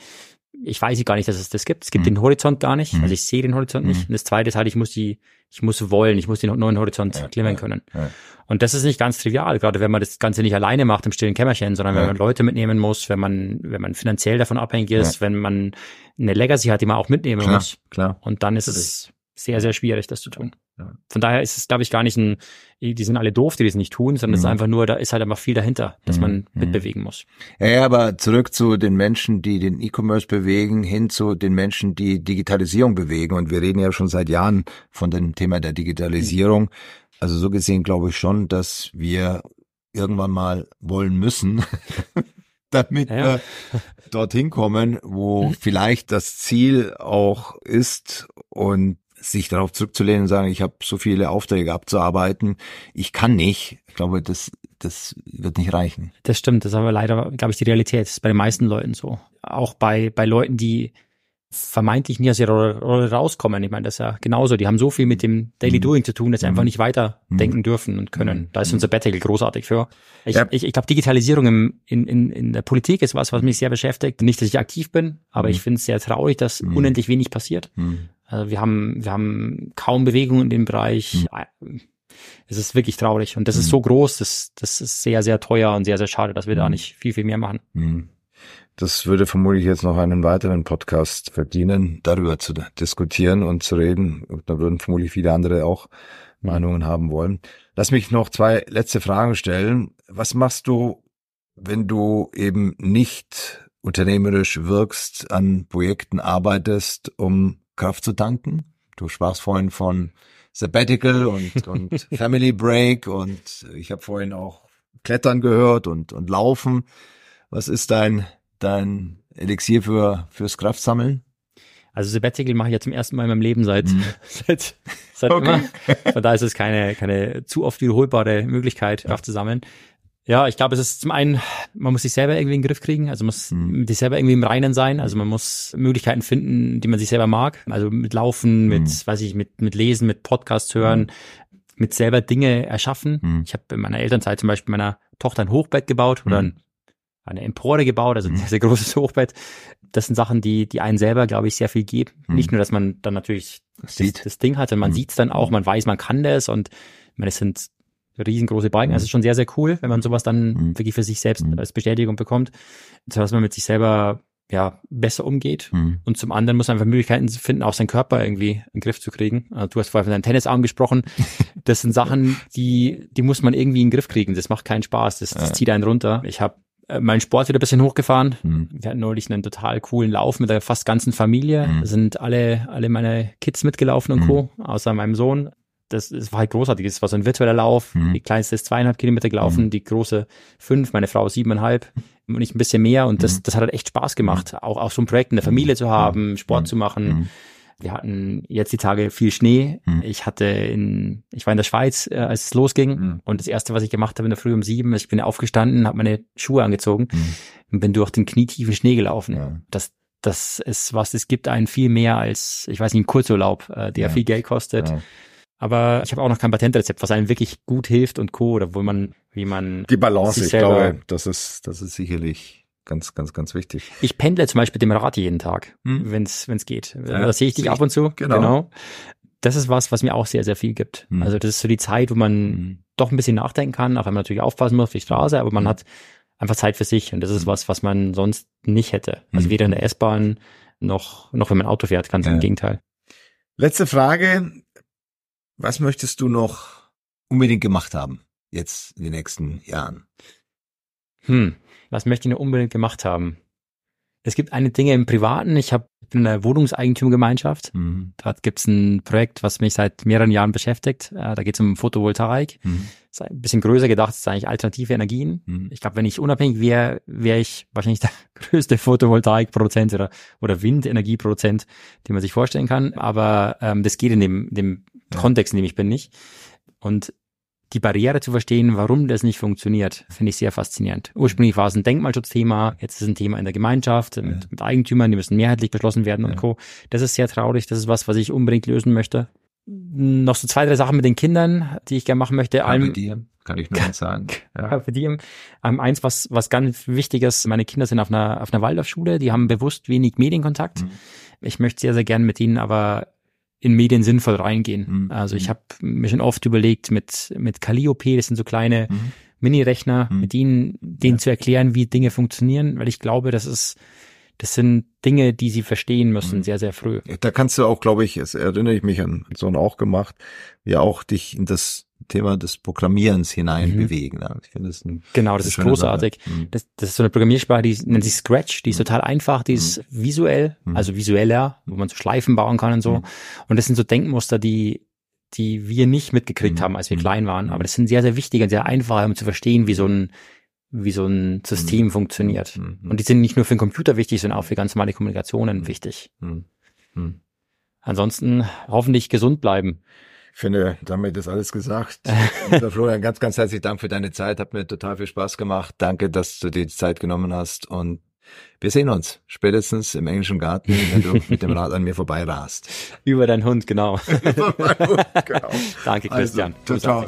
ich weiß gar nicht, dass es das gibt. Es gibt Mhm. den Horizont gar nicht. Mhm. Also ich sehe den Horizont Mhm. nicht. Und das zweite ist halt, ich muss die, ich muss wollen, ich muss den neuen Horizont Ja, klimmen ja, können. ja. Und das ist nicht ganz trivial, gerade wenn man das Ganze nicht alleine macht im stillen Kämmerchen, sondern wenn Ja. man Leute mitnehmen muss, wenn man, wenn man finanziell davon abhängig ist, wenn man eine Legacy hat, die man auch mitnehmen Klar, muss. klar. Und dann ist es sehr, sehr schwierig, das zu tun. Ja. Von daher ist es, glaube ich, gar nicht ein, die sind alle doof, die das nicht tun, sondern es ist Mhm. einfach nur, da ist halt einfach viel dahinter, dass Mhm. man Mhm. mitbewegen muss. Ja, aber zurück zu den Menschen, die den E-Commerce bewegen, hin zu den Menschen, die Digitalisierung bewegen. Und wir reden ja schon seit Jahren von dem Thema der Digitalisierung. Also so gesehen glaube ich schon, dass wir irgendwann mal wollen müssen, damit Ja, ja. wir dorthin kommen, wo vielleicht das Ziel auch ist und sich darauf zurückzulehnen und sagen, ich habe so viele Aufträge abzuarbeiten, ich kann nicht. Ich glaube, das, das wird nicht reichen. Das stimmt, das ist aber leider, glaube ich, die Realität. Das ist bei den meisten Leuten so. Auch bei, bei Leuten, die vermeintlich nie aus ihrer Rolle rauskommen. Ich meine, das ist ja genauso. Die haben so viel mit dem Daily Mhm. Doing zu tun, dass sie Mhm. einfach nicht weiter Mhm. denken dürfen und können. Mhm. Da ist unser Sabbatical großartig für. Ich, Ja. ich, ich glaube, Digitalisierung im, in, in, in der Politik ist was, was mich sehr beschäftigt. Nicht, dass ich aktiv bin, aber Mhm. ich finde es sehr traurig, dass Mhm. unendlich wenig passiert. Also wir haben, wir haben kaum Bewegung in dem Bereich. Es ist wirklich traurig. Und das ist Mhm. so groß, das, das ist sehr, sehr teuer und sehr, sehr schade, dass wir da Mhm. nicht viel, viel mehr machen. Hm. Das würde vermutlich jetzt noch einen weiteren Podcast verdienen, darüber zu diskutieren und zu reden. Und Da würden vermutlich viele andere auch Meinungen haben wollen. Lass mich noch zwei letzte Fragen stellen. Was machst du, wenn du eben nicht unternehmerisch wirkst, an Projekten arbeitest, um Kraft zu tanken? Du sprachst vorhin von Sabbatical und, und Family Break und ich habe vorhin auch Klettern gehört und, und Laufen. Was ist dein, dein Elixier für, fürs Kraftsammeln? Also Sabbatical mache ich ja zum ersten Mal in meinem Leben seit, Mhm. seit, seit Okay. immer. Von daher ist es keine, keine zu oft wiederholbare Möglichkeit, Kraft zu sammeln. Ja, ich glaube, es ist zum einen, man muss sich selber irgendwie in den Griff kriegen, also muss Mhm. mit sich selber irgendwie im Reinen sein, also man muss Möglichkeiten finden, die man sich selber mag, also mit Laufen, mit, Mhm. weiß ich, mit, mit Lesen, mit Podcasts hören, mit selber Dinge erschaffen. Mhm. Ich habe in meiner Elternzeit zum Beispiel meiner Tochter ein Hochbett gebaut oder Mhm. ein, eine Empore gebaut, also ein Mhm. sehr, sehr großes Hochbett. Das sind Sachen, die, die einen selber, glaube ich, sehr viel geben. Mhm. Nicht nur, dass man dann natürlich das, Sieht. das Ding hat, sondern man Mhm. sieht's dann auch, man weiß, man kann das und ich meine, es sind riesengroße Balken. Mhm. Also schon sehr, sehr cool, wenn man sowas dann Mhm. wirklich für sich selbst Mhm. als Bestätigung bekommt, sodass man mit sich selber ja besser umgeht. Mhm. Und zum anderen muss man einfach Möglichkeiten finden, auch seinen Körper irgendwie in den Griff zu kriegen. Also du hast vorher von deinem Tennis angesprochen. Das sind Sachen, die, die muss man irgendwie in den Griff kriegen. Das macht keinen Spaß. Das, das zieht einen runter. Ich habe äh, meinen Sport wieder ein bisschen hochgefahren. Mhm. Wir hatten neulich einen total coolen Lauf mit der fast ganzen Familie. Mhm. Da sind alle, alle meine Kids mitgelaufen und Mhm. Co., außer meinem Sohn. Das, das war halt großartig. Es war so ein virtueller Lauf. Mhm. Die kleinste ist zweieinhalb Kilometer gelaufen, Mhm. die große fünf, meine Frau siebeneinhalb und ich ein bisschen mehr. Und das, Mhm. das hat halt echt Spaß gemacht, auch, auch so ein Projekt in der Familie zu haben, Sport Mhm. zu machen. Mhm. Wir hatten jetzt die Tage viel Schnee. Mhm. Ich hatte in, ich war in der Schweiz, äh, als es losging. Mhm. Und das erste, was ich gemacht habe in der Früh um sieben, ich bin aufgestanden, habe meine Schuhe angezogen Mhm. und bin durch den knietiefen Schnee gelaufen. Ja. Das, das ist was, es gibt einen viel mehr als, ich weiß nicht, ein Kurzurlaub, äh, der Ja. viel Geld kostet. Ja. Aber ich habe auch noch kein Patentrezept, was einem wirklich gut hilft und Co. oder wo man, wie man Die Balance, ich glaube, das ist, das ist sicherlich ganz, ganz, ganz wichtig. Ich pendle zum Beispiel mit dem Rad jeden Tag, Hm. wenn es geht. Ja, da sehe ich dich ab und zu. genau. Das ist was, was mir auch sehr, sehr viel gibt. Hm. Also das ist so die Zeit, wo man Mhm. doch ein bisschen nachdenken kann, auch wenn man natürlich aufpassen muss auf die Straße, aber man Mhm. hat einfach Zeit für sich und das ist Mhm. was, was man sonst nicht hätte. Also Mhm. weder in der S-Bahn noch, noch wenn man Auto fährt, ganz Ja. im Gegenteil. Letzte Frage. Was möchtest du noch unbedingt gemacht haben? Jetzt in den nächsten Jahren? Hm, was möchte ich noch unbedingt gemacht haben? Es gibt eine Dinge im Privaten. Ich habe in einer Wohnungseigentumgemeinschaft. Mhm. Dort gibt's ein Projekt, was mich seit mehreren Jahren beschäftigt. Äh, Da geht es um Photovoltaik. Mhm. Ist ein bisschen größer gedacht, ist eigentlich alternative Energien. Mhm. Ich glaube, wenn ich unabhängig wäre, wäre ich wahrscheinlich der größte Photovoltaikproduzent oder, oder Windenergieproduzent, den man sich vorstellen kann. Aber ähm, das geht in dem, dem Ja. Kontext, in dem ich bin, nicht. Und die Barriere zu verstehen, warum das nicht funktioniert, finde ich sehr faszinierend. Ursprünglich war es ein Denkmalschutzthema, jetzt ist es ein Thema in der Gemeinschaft mit, mit Eigentümern, die müssen mehrheitlich beschlossen werden Ja. und Co. Das ist sehr traurig, das ist was, was ich unbedingt lösen möchte. Noch so zwei, drei Sachen mit den Kindern, die ich gerne machen möchte. Carpe Allem, diem, kann ich nur eins sagen. Ja. Carpe diem. Ähm, eins, was, was ganz wichtig ist, meine Kinder sind auf einer, auf einer Waldorfschule, die haben bewusst wenig Medienkontakt. Mhm. Ich möchte sehr, sehr gern mit ihnen aber in Medien sinnvoll reingehen. Mhm. Also ich habe mir schon oft überlegt, mit, mit Calliope, das sind so kleine Mhm. Mini-Rechner, Mhm. mit ihnen, denen zu erklären, wie Dinge funktionieren, weil ich glaube, das ist, das sind Dinge, die sie verstehen müssen, Mhm. sehr, sehr früh. Da kannst du auch, glaube ich, das erinnere ich mich an so auch gemacht, ja auch dich in das Thema des Programmierens hinein Mhm. bewegen. Ich finde das ein, Genau, das ist großartig. Mhm. Das, das ist so eine Programmiersprache, die nennt sich Scratch, die ist Mhm. total einfach, die ist visuell, Mhm. also visueller, wo man so Schleifen bauen kann und so. Mhm. Und das sind so Denkmuster, die, die wir nicht mitgekriegt Mhm. haben, als wir Mhm. klein waren. Mhm. Aber das sind sehr, sehr wichtig und sehr einfach, um zu verstehen, wie so ein, wie so ein System Mhm. funktioniert. Mhm. Und die sind nicht nur für den Computer wichtig, sondern auch für ganz normale Kommunikationen Mhm. wichtig. Mhm. Mhm. Ansonsten hoffentlich gesund bleiben. Ich finde, damit ist alles gesagt. Lieber Florian, ganz, ganz herzlichen Dank für deine Zeit. Hat mir total viel Spaß gemacht. Danke, dass du dir die Zeit genommen hast. Und wir sehen uns spätestens im englischen Garten, wenn du mit dem Rad an mir vorbei rast. Über deinen Hund, genau. genau. Danke, Christian. Also, total.